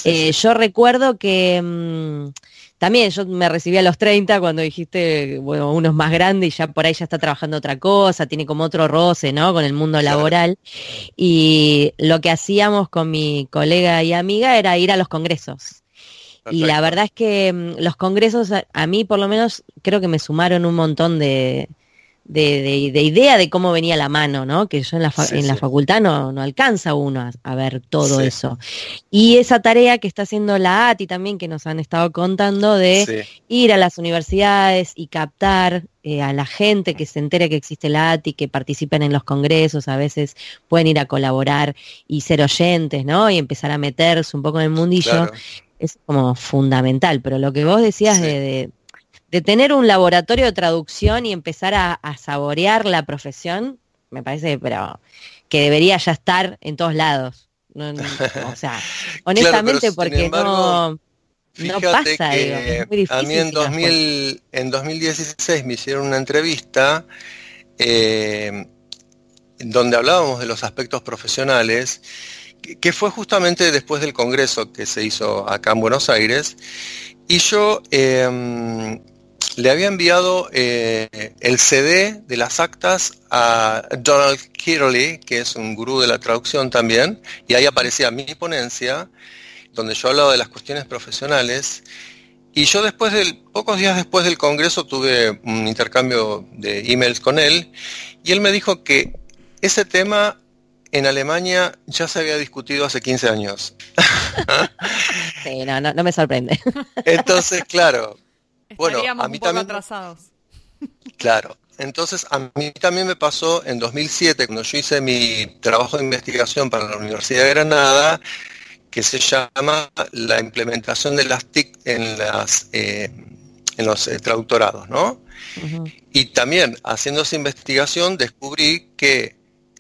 Eh, yo recuerdo que mm, también yo me recibí a los 30 cuando dijiste, bueno, uno es más grande y ya por ahí ya está trabajando otra cosa, tiene como otro roce, ¿no? Con el mundo laboral. Y lo que hacíamos con mi colega y amiga era ir a los congresos. Y la verdad es que mm, los congresos a, mí por lo menos creo que me sumaron un montón de, de, de, idea de cómo venía la mano, ¿no? Que yo en la, en la facultad no, no alcanza uno a, ver todo eso. Y esa tarea que está haciendo la ATI también, que nos han estado contando, de ir a las universidades y captar eh, a la gente que se entere que existe la ATI, que participen en los congresos, a veces pueden ir a colaborar y ser oyentes, ¿no? Y empezar a meterse un poco en el mundillo. Es como fundamental, pero lo que vos decías de de tener un laboratorio de traducción y empezar a, saborear la profesión, me parece, pero que debería ya estar en todos lados. o sea, honestamente, porque no, no pasa. a mí en, 2000, en 2016 me hicieron una entrevista eh, donde hablábamos de los aspectos profesionales, que, fue justamente después del congreso que se hizo acá en Buenos Aires, y yo... Eh, le había enviado eh, el CD de las actas a Donald Kirley, que es un gurú de la traducción también, y ahí aparecía mi ponencia, donde yo hablaba de las cuestiones profesionales. Y yo después del, pocos días después del Congreso tuve un intercambio de emails con él, y él me dijo que ese tema en Alemania ya se había discutido hace 15 años. sí, no, no, me sorprende. Entonces, claro. Bueno, a mí también. Atrasados. Claro. Entonces, a mí también me pasó en 2007, cuando yo hice mi trabajo de investigación para la Universidad de Granada, que se llama la implementación de las TIC en, las, eh, en los eh, traductorados, ¿no? Y también, haciendo esa investigación, descubrí que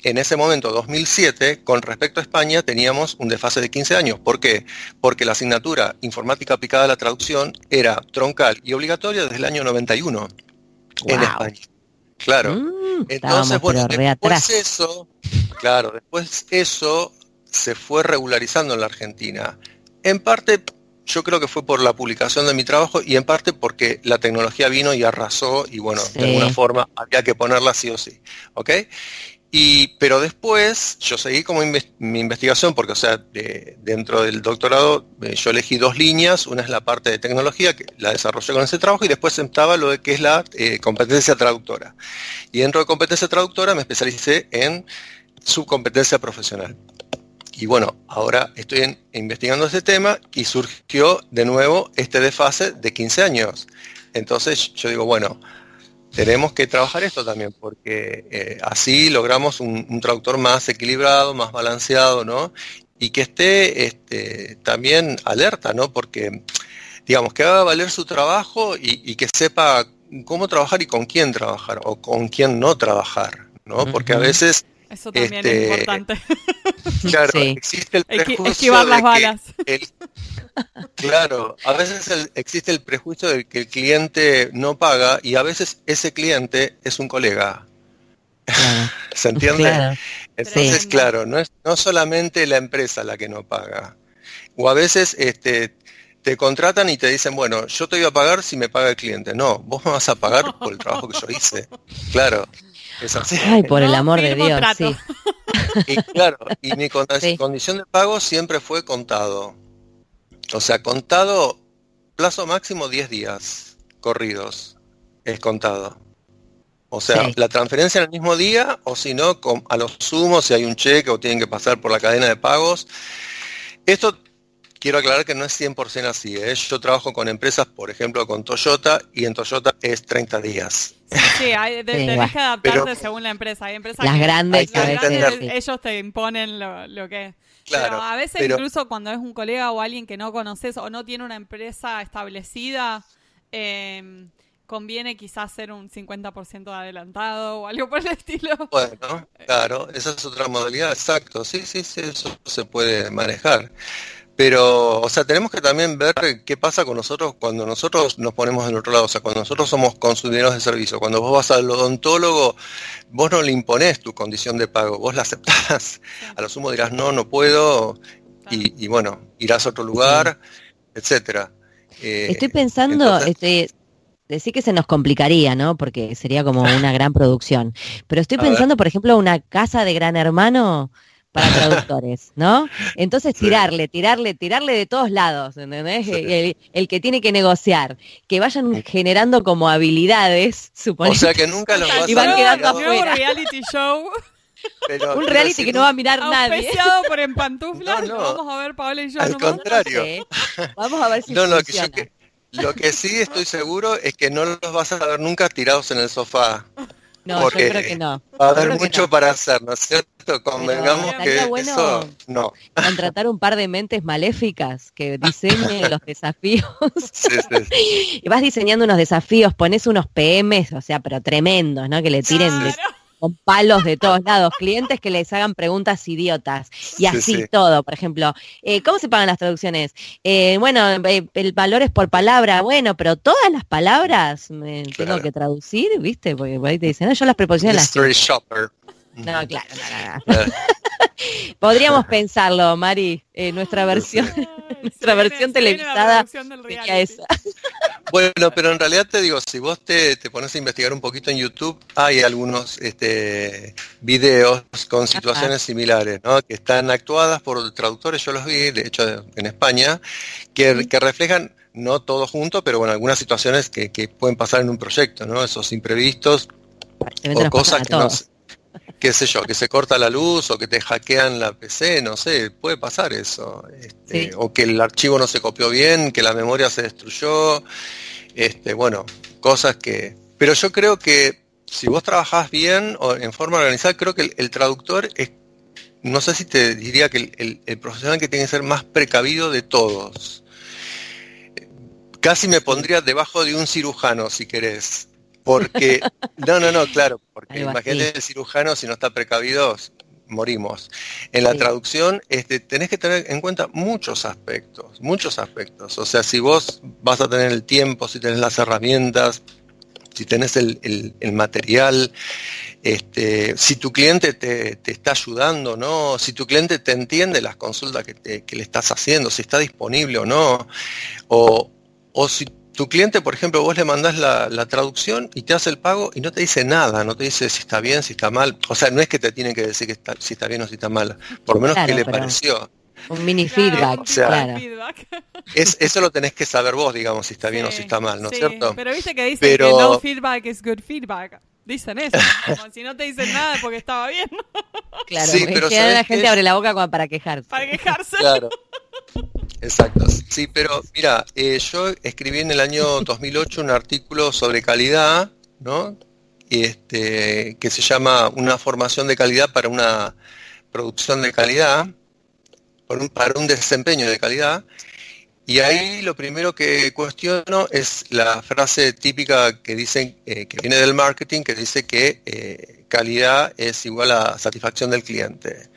en ese momento, 2007, con respecto a España, teníamos un desfase de 15 años. ¿Por qué? Porque la asignatura informática aplicada a la traducción era troncal y obligatoria desde el año 91 en España. Claro. Mm, Entonces, bueno, después eso, claro, después eso se fue regularizando en la Argentina. En parte, yo creo que fue por la publicación de mi trabajo y en parte porque la tecnología vino y arrasó y bueno, de alguna forma había que ponerla sí o sí. ¿Ok? Pero después yo seguí como mi investigación, porque o sea, dentro del doctorado eh, yo elegí dos líneas, una es la parte de tecnología, que la desarrollé con ese trabajo, y después estaba lo de que es la eh, competencia traductora. Y dentro de competencia traductora me especialicé en subcompetencia profesional. Y bueno, ahora estoy investigando ese tema y surgió de nuevo este desfase de 15 años. Entonces yo digo, bueno, tenemos que trabajar esto también, porque eh, así logramos un, traductor más equilibrado, más balanceado, ¿no? Y que esté este, también alerta, ¿no? Porque, digamos, que haga valer su trabajo y, que sepa cómo trabajar y con quién trabajar, o con quién no trabajar, ¿no? Porque a veces... Eso también es este, importante. Claro, existe el prejuicio Esquivar las balas. Claro, a veces existe el prejuicio de que el cliente no paga y a veces ese cliente es un colega. ¿Se entiende? Entonces, claro, no es no solamente la empresa la que no paga. O a veces este, te contratan y te dicen, bueno, yo te voy a pagar si me paga el cliente. No, vos me vas a pagar por el trabajo que yo hice. Claro, es así. Ay, por el amor de Dios, sí. Y claro, y mi condición de pago siempre fue contado. O sea, contado, plazo máximo 10 días corridos, es contado. O sea, la transferencia en el mismo día, o si no, a los sumos, si hay un cheque o tienen que pasar por la cadena de pagos. Esto quiero aclarar que no es 100% así. ¿eh? Yo trabajo con empresas, por ejemplo, con Toyota, y en Toyota es 30 días. Sí, hay, tenés que adaptarte según la empresa. Hay empresas las grandes, ellos te imponen lo, que es. Claro, pero a veces incluso cuando es un colega o alguien que no conoces o no tiene una empresa establecida, em, conviene quizás ser un 50% de adelantado o algo por el estilo. Bueno, claro, esa es otra modalidad, exacto. Sí, sí, sí, eso se puede manejar. Pero, o sea, tenemos que también ver qué pasa con nosotros cuando nosotros nos ponemos del otro lado. O sea, cuando nosotros somos consumidores de servicio. Cuando vos vas al odontólogo, vos no le imponés tu condición de pago, vos la aceptás. A lo sumo dirás, no, no puedo. Y, bueno, irás a otro lugar, etcétera. Eh, Estoy pensando, este, decir que se nos complicaría, ¿no? Porque sería como una gran producción. Pero estoy pensando, por ejemplo, una casa de gran hermano para traductores, ¿no? Entonces tirarle, tirarle, tirarle de todos lados, ¿entendés? El, que tiene que negociar, que vayan generando como habilidades, supongo. O sea que nunca los vas y van quedando afuera. Un reality show. un reality que no va a mirar nadie. por en pantuflas. No, Vamos a ver Paola y yo. Al contrario. Vamos a ver si no, no, que lo que sí estoy seguro es que no los vas a ver nunca tirados en el sofá. No, yo creo que no. Va a haber mucho para hacer, ¿no es cierto? Convengamos que bueno eso no. Contratar un par de mentes maléficas que diseñen los desafíos. y vas diseñando unos desafíos, pones unos PMs, o sea, pero tremendos, ¿no? Que le tiren de con palos de todos lados, clientes que les hagan preguntas idiotas y así todo. Por ejemplo, eh, ¿cómo se pagan las traducciones? Eh, bueno, eh, el valor es por palabra, bueno, pero todas las palabras me tengo que traducir, ¿viste? Porque ahí te dicen, no, yo las preposiciones las... shopper. No, claro, no, no, Podríamos pensarlo, Mari, eh, nuestra versión, nuestra versión televisada sería esa. Bueno, pero en realidad te digo, si vos te, pones a investigar un poquito en YouTube, hay algunos este, videos con situaciones similares, ¿no? Que están actuadas por traductores, yo los vi, de hecho en España, que, que reflejan no todo junto, pero bueno, algunas situaciones que, que, pueden pasar en un proyecto, ¿no? Esos imprevistos o cosas que no qué sé yo, que se corta la luz o que te hackean la PC, no sé, puede pasar eso. Este, o que el archivo no se copió bien, que la memoria se destruyó, este, bueno, cosas que... Pero yo creo que si vos trabajás bien o en forma organizada, creo que el, traductor es, no sé si te diría que el, el, profesional que tiene que ser más precavido de todos. Casi me pondría debajo de un cirujano, si querés. Porque, no, no, no, claro, porque imagínate el cirujano, si no está precavido, morimos. En la traducción este, tenés que tener en cuenta muchos aspectos, muchos aspectos. O sea, si vos vas a tener el tiempo, si tenés las herramientas, si tenés el, material, este, si tu cliente te, está ayudando no, si tu cliente te entiende las consultas que, que, le estás haciendo, si está disponible o no, o, o si tu cliente, por ejemplo, vos le mandás la, traducción y te hace el pago y no te dice nada, no te dice si está bien, si está mal. O sea, no es que te tienen que decir que está, si está bien o si está mal, por lo menos qué le pareció. Un mini feedback. claro. Es, eso lo tenés que saber vos, digamos, si está bien o si está mal, ¿no es cierto? Pero viste que dice que no feedback is good feedback. Dicen eso. Como si no te dicen nada porque estaba bien. Claro, sí, pero la gente abre la boca para quejarse. Para quejarse. Claro. Exacto. Sí, pero mira, eh, yo escribí en el año 2008 un artículo sobre calidad, ¿no? Este, que se llama Una formación de calidad para una producción de calidad, para un, desempeño de calidad. Y ahí lo primero que cuestiono es la frase típica que dicen, eh, que viene del marketing, que dice que eh, calidad es igual a satisfacción del cliente.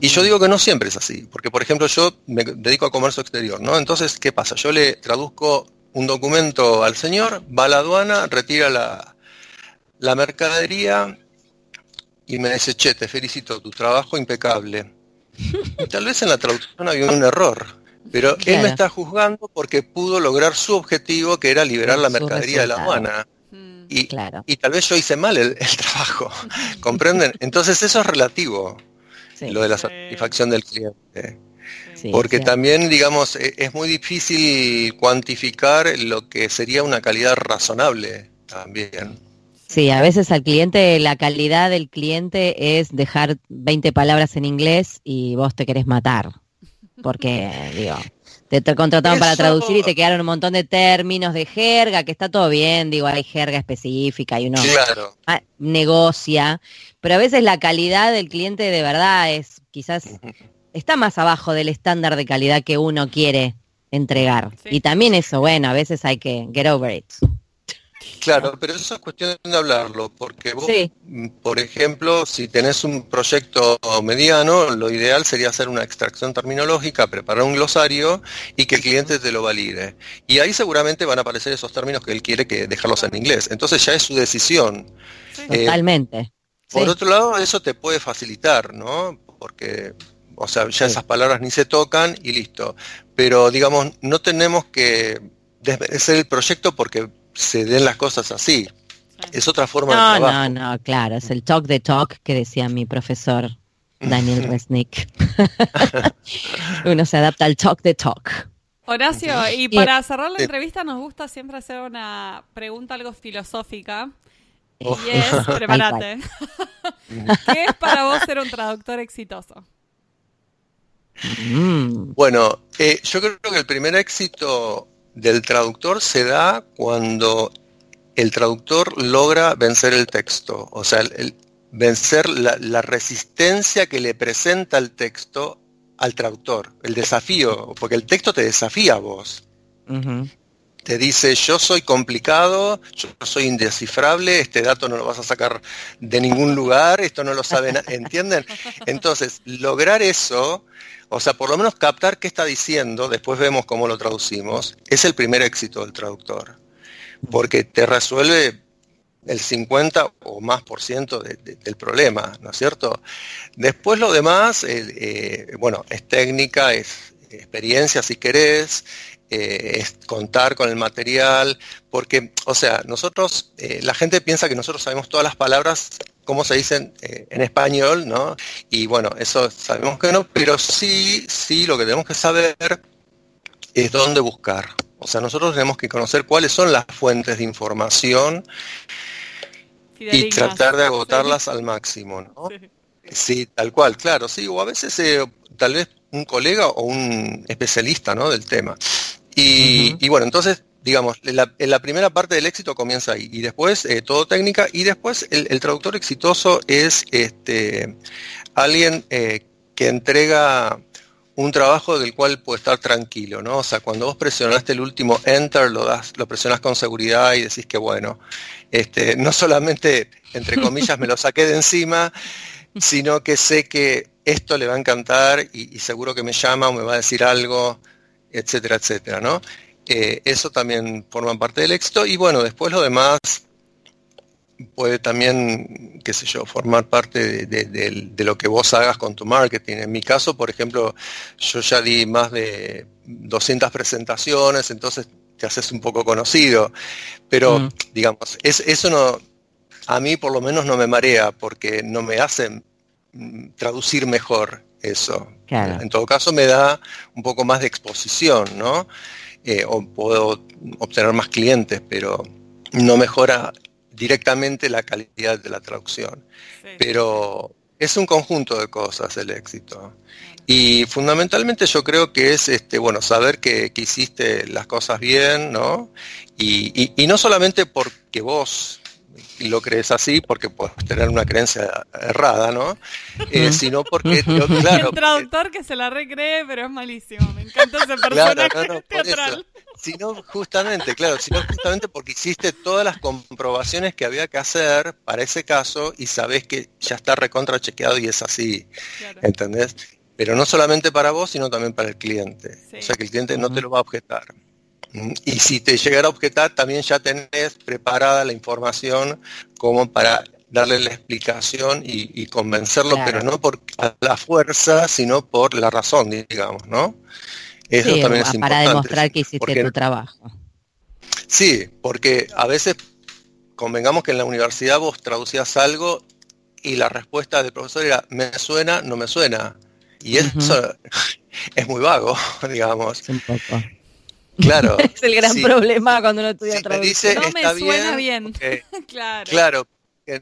Y yo digo que no siempre es así, porque por ejemplo yo me dedico a comercio exterior, ¿no? Entonces, ¿qué pasa? Yo le traduzco un documento al señor, va a la aduana, retira la, la mercadería y me dice, che, te felicito, tu trabajo impecable. tal vez en la traducción había un error, pero él me está juzgando porque pudo lograr su objetivo, que era liberar la mercadería de la aduana. Mm. Y, tal vez yo hice mal el trabajo, ¿comprenden? Entonces eso es relativo lo de la satisfacción del cliente. Porque también, digamos, e, es muy difícil cuantificar lo que sería una calidad razonable también. Sí, a veces al cliente, la calidad del cliente es dejar 20 palabras en inglés y vos te querés matar. Porque, digo, te, contrataron para traducir y te quedaron un montón de términos de jerga, que está todo bien, digo, hay jerga específica y uno negocia, pero a veces la calidad del cliente de verdad es quizás está más abajo del estándar de calidad que uno quiere entregar. Y también eso, bueno, a veces hay que get over it. Claro, pero eso es cuestión de hablarlo, porque vos, por ejemplo, si tenés un proyecto mediano, lo ideal sería hacer una extracción terminológica, preparar un glosario y que el cliente te lo valide. Y ahí seguramente van a aparecer esos términos que él quiere que dejarlos en inglés. Entonces ya es su decisión. Eh, Totalmente. por otro lado, eso te puede facilitar, ¿no? Porque o sea, ya esas palabras ni se tocan y listo. Pero digamos, no tenemos que desmerecer el proyecto porque se den las cosas así. Es otra forma de trabajo. No, no, claro, es el talk the talk que decía mi profesor Daniel Resnick. Uno se adapta al talk the talk. Horacio, y para cerrar la entrevista nos gusta siempre hacer una pregunta algo filosófica. Y oh. es, prepárate, ¿qué es para vos ser un traductor exitoso? Mm. Bueno, eh, yo creo que el primer éxito del traductor se da cuando el traductor logra vencer el texto, o sea, vencer la, resistencia que le presenta el texto al traductor, el desafío, porque el texto te desafía a vos. Te dice, yo soy complicado, yo soy indescifrable, este dato no lo vas a sacar de ningún lugar, esto no lo saben, ¿entienden? Entonces, lograr eso o sea, por lo menos captar qué está diciendo, después vemos cómo lo traducimos, es el primer éxito del traductor. Porque te resuelve el 50 o más por ciento del problema, ¿no es cierto? Después lo demás, eh, bueno, es técnica, es experiencia si querés, eh, es contar con el material, porque, o sea, nosotros, eh, la gente piensa que nosotros sabemos todas las palabras, como se dicen en español, ¿no? Y bueno, eso sabemos que no, pero sí, sí, lo que tenemos que saber es dónde buscar. O sea, nosotros tenemos que conocer cuáles son las fuentes de información y tratar de agotarlas al máximo, ¿no? Sí. tal cual, claro, sí, o a veces eh, tal vez un colega o un especialista, ¿no? Del tema. Y, bueno, entonces, digamos, la, la, primera parte del éxito comienza ahí, y después eh, todo técnica, y después el, traductor exitoso es este alguien eh, que entrega un trabajo del cual puede estar tranquilo, ¿no? O sea, cuando vos presionaste el último enter, lo das, lo presionas con seguridad y decís que bueno, este, no solamente, entre comillas, me lo saqué de encima, sino que sé que esto le va a encantar y, seguro que me llama o me va a decir algo, etcétera, etcétera, ¿no? Eh, eso también forma parte del éxito y bueno, después lo demás puede también, qué sé yo, formar parte de, lo que vos hagas con tu marketing. En mi caso, por ejemplo, yo ya di más de 200 presentaciones, entonces te haces un poco conocido. Pero, mm. digamos, es, eso no, a mí por lo menos no me marea porque no me hacen mm, traducir mejor eso. En todo caso me da un poco más de exposición, ¿no? Eh, o puedo obtener más clientes, pero no mejora directamente la calidad de la traducción. Pero es un conjunto de cosas el éxito. Y fundamentalmente yo creo que es este, bueno, saber que, hiciste las cosas bien, ¿no? Y, y, no solamente porque vos lo crees así, porque puedes tener una creencia errada, ¿no? Eh, sino porque, claro. El traductor que se la recree, pero es malísimo. Me encanta ese personaje teatral sino justamente, claro, sino justamente porque hiciste todas las comprobaciones que había que hacer para ese caso y sabes que ya está recontra chequeado y es así, ¿entendés? Pero no solamente para vos, sino también para el cliente. O sea que el cliente no te lo va a objetar. Y si te llegara a objetar, también ya tenés preparada la información como para darle la explicación y, convencerlo, pero no por la fuerza, sino por la razón, digamos, ¿no? Eso también es para demostrar que hiciste tu trabajo. Sí, porque a veces convengamos que en la universidad vos traducías algo y la respuesta del profesor era me suena, no me suena. Y eso es muy vago, digamos. un poco. Claro. es el gran problema cuando uno estudia traducción. no me suena bien. claro. Claro,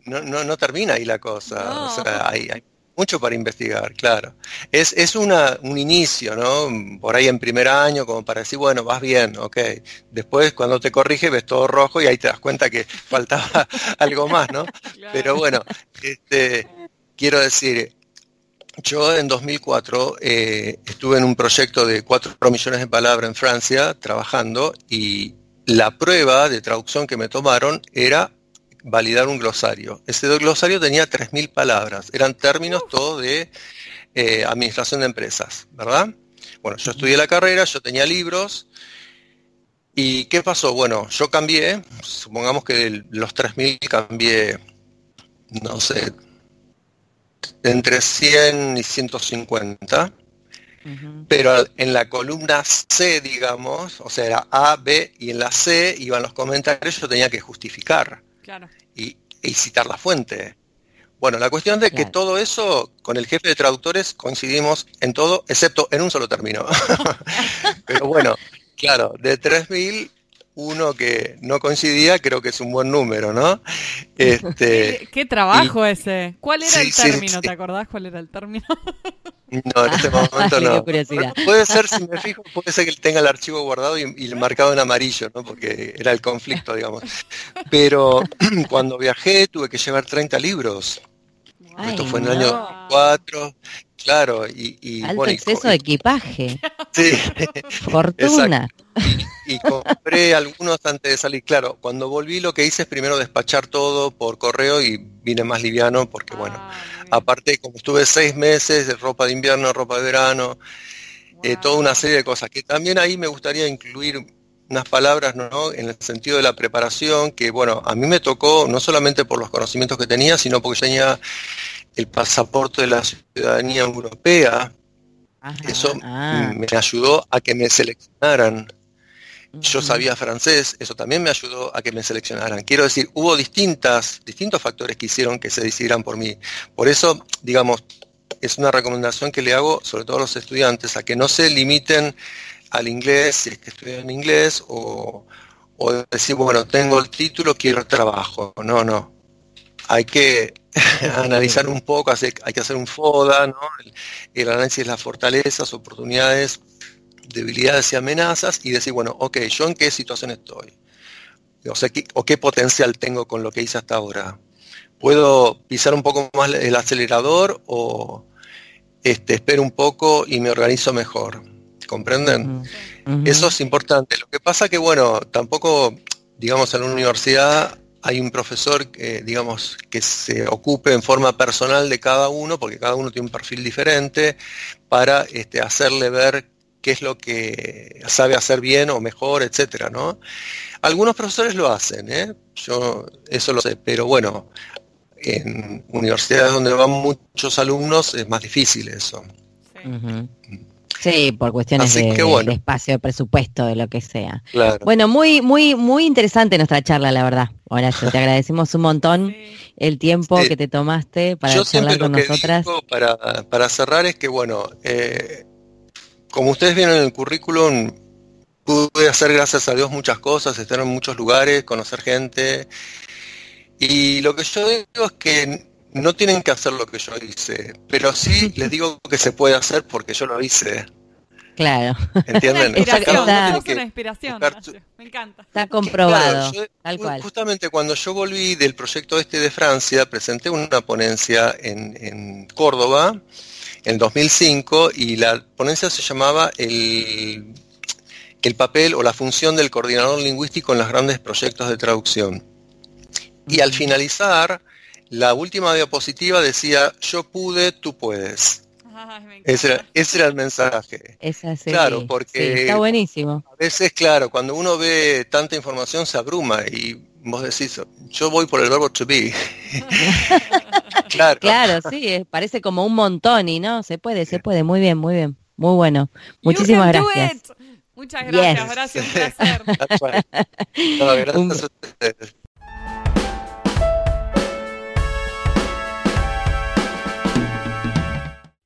no, no, no, termina ahí la cosa. O sea, hay, hay mucho para investigar, claro. Es, es una, un inicio, ¿no? Por ahí en primer año, como para decir, bueno, vas bien, ok. Después, cuando te corrige, ves todo rojo y ahí te das cuenta que faltaba algo más, ¿no? Pero bueno, este, quiero decir, yo en 2004 eh, estuve en un proyecto de 4 millones de palabras en Francia trabajando y la prueba de traducción que me tomaron era validar un glosario. Ese glosario tenía 3.000 palabras, eran términos todos de eh, administración de empresas, ¿verdad? Bueno, yo estudié la carrera, yo tenía libros, ¿y qué pasó? Bueno, yo cambié, supongamos que de los 3.000 cambié, no sé, entre 100 y 150. Pero en la columna C, digamos, o sea, era A, B y en la C iban los comentarios, yo tenía que justificar. Y, citar la fuente. Bueno, la cuestión de que todo eso, con el jefe de traductores coincidimos en todo, excepto en un solo término. Pero bueno, claro, de 3.000, uno que no coincidía, creo que es un buen número, ¿no? Este, ¿Qué, trabajo ese? ¿Cuál era el término? ¿Te acordás cuál era el término? No, en este momento no. Puede ser, si me fijo, puede ser que tenga el archivo guardado y, marcado en amarillo, ¿no? Porque era el conflicto, digamos. Pero cuando viajé tuve que llevar 30 libros. Esto fue en el año 4. Claro, y, y Alto exceso de equipaje. Sí. Fortuna. Y, compré algunos antes de salir. Claro, cuando volví lo que hice es primero despachar todo por correo y vine más liviano porque, bueno, ah, aparte como estuve seis meses de ropa de invierno, ropa de verano, eh, toda una serie de cosas que también ahí me gustaría incluir unas palabras ¿no? en el sentido de la preparación que, bueno, a mí me tocó no solamente por los conocimientos que tenía, sino porque tenía el pasaporte de la ciudadanía europea. Eso ah. me ayudó a que me seleccionaran. Yo sabía francés, eso también me ayudó a que me seleccionaran. Quiero decir, hubo distintas, distintos factores que hicieron que se decidieran por mí. Por eso, digamos, es una recomendación que le hago sobre todo a los estudiantes, a que no se limiten al inglés, si es que estudian inglés, o, decir, bueno, tengo el título, quiero el trabajo. No, no. Hay que analizar un poco, hay que hacer un FODA, ¿no? el, análisis de las fortalezas, oportunidades, debilidades y amenazas, y decir, bueno, ok, ¿yo en qué situación estoy? O, sea, ¿o qué potencial tengo con lo que hice hasta ahora? ¿Puedo pisar un poco más el acelerador o este, espero un poco y me organizo mejor? ¿comprenden? Eso es importante. Lo que pasa que, bueno, tampoco, digamos, en una universidad hay un profesor que, digamos, que se ocupe en forma personal de cada uno, porque cada uno tiene un perfil diferente, para este, hacerle ver qué es lo que sabe hacer bien o mejor, etcétera, ¿no? Algunos profesores lo hacen, ¿eh? Yo eso lo sé, pero bueno, en universidades donde van muchos alumnos es más difícil eso. Sí, por cuestiones de, espacio, de presupuesto, de lo que sea. Bueno, muy, muy, muy interesante nuestra charla, la verdad. Horacio, te agradecemos un montón el tiempo que te tomaste para charlar con nosotras. para, para cerrar es que, bueno, eh, como ustedes vieron en el currículum, pude hacer, gracias a Dios, muchas cosas, estar en muchos lugares, conocer gente. Y lo que yo digo es que no tienen que hacer lo que yo hice, pero sí les digo que se puede hacer porque yo lo hice. Claro. ¿Entienden? Inspiración, una inspiración. Me encanta. Está comprobado. tal cual. Justamente cuando yo volví del proyecto este de Francia, presenté una ponencia en, en Córdoba en 2005 y la ponencia se llamaba el, el papel o la función del coordinador lingüístico en los grandes proyectos de traducción. Y al finalizar, la última diapositiva decía, yo pude, tú puedes. ese, era, ese, era, el mensaje. claro, porque está buenísimo. A veces, claro, cuando uno ve tanta información se abruma y vos decís, yo voy por el verbo to be. claro. claro, sí, parece como un montón y no, se puede, se puede, muy bien, muy bien, muy bueno. Muchísimas gracias. Muchas gracias, gracias, un placer. gracias a ustedes.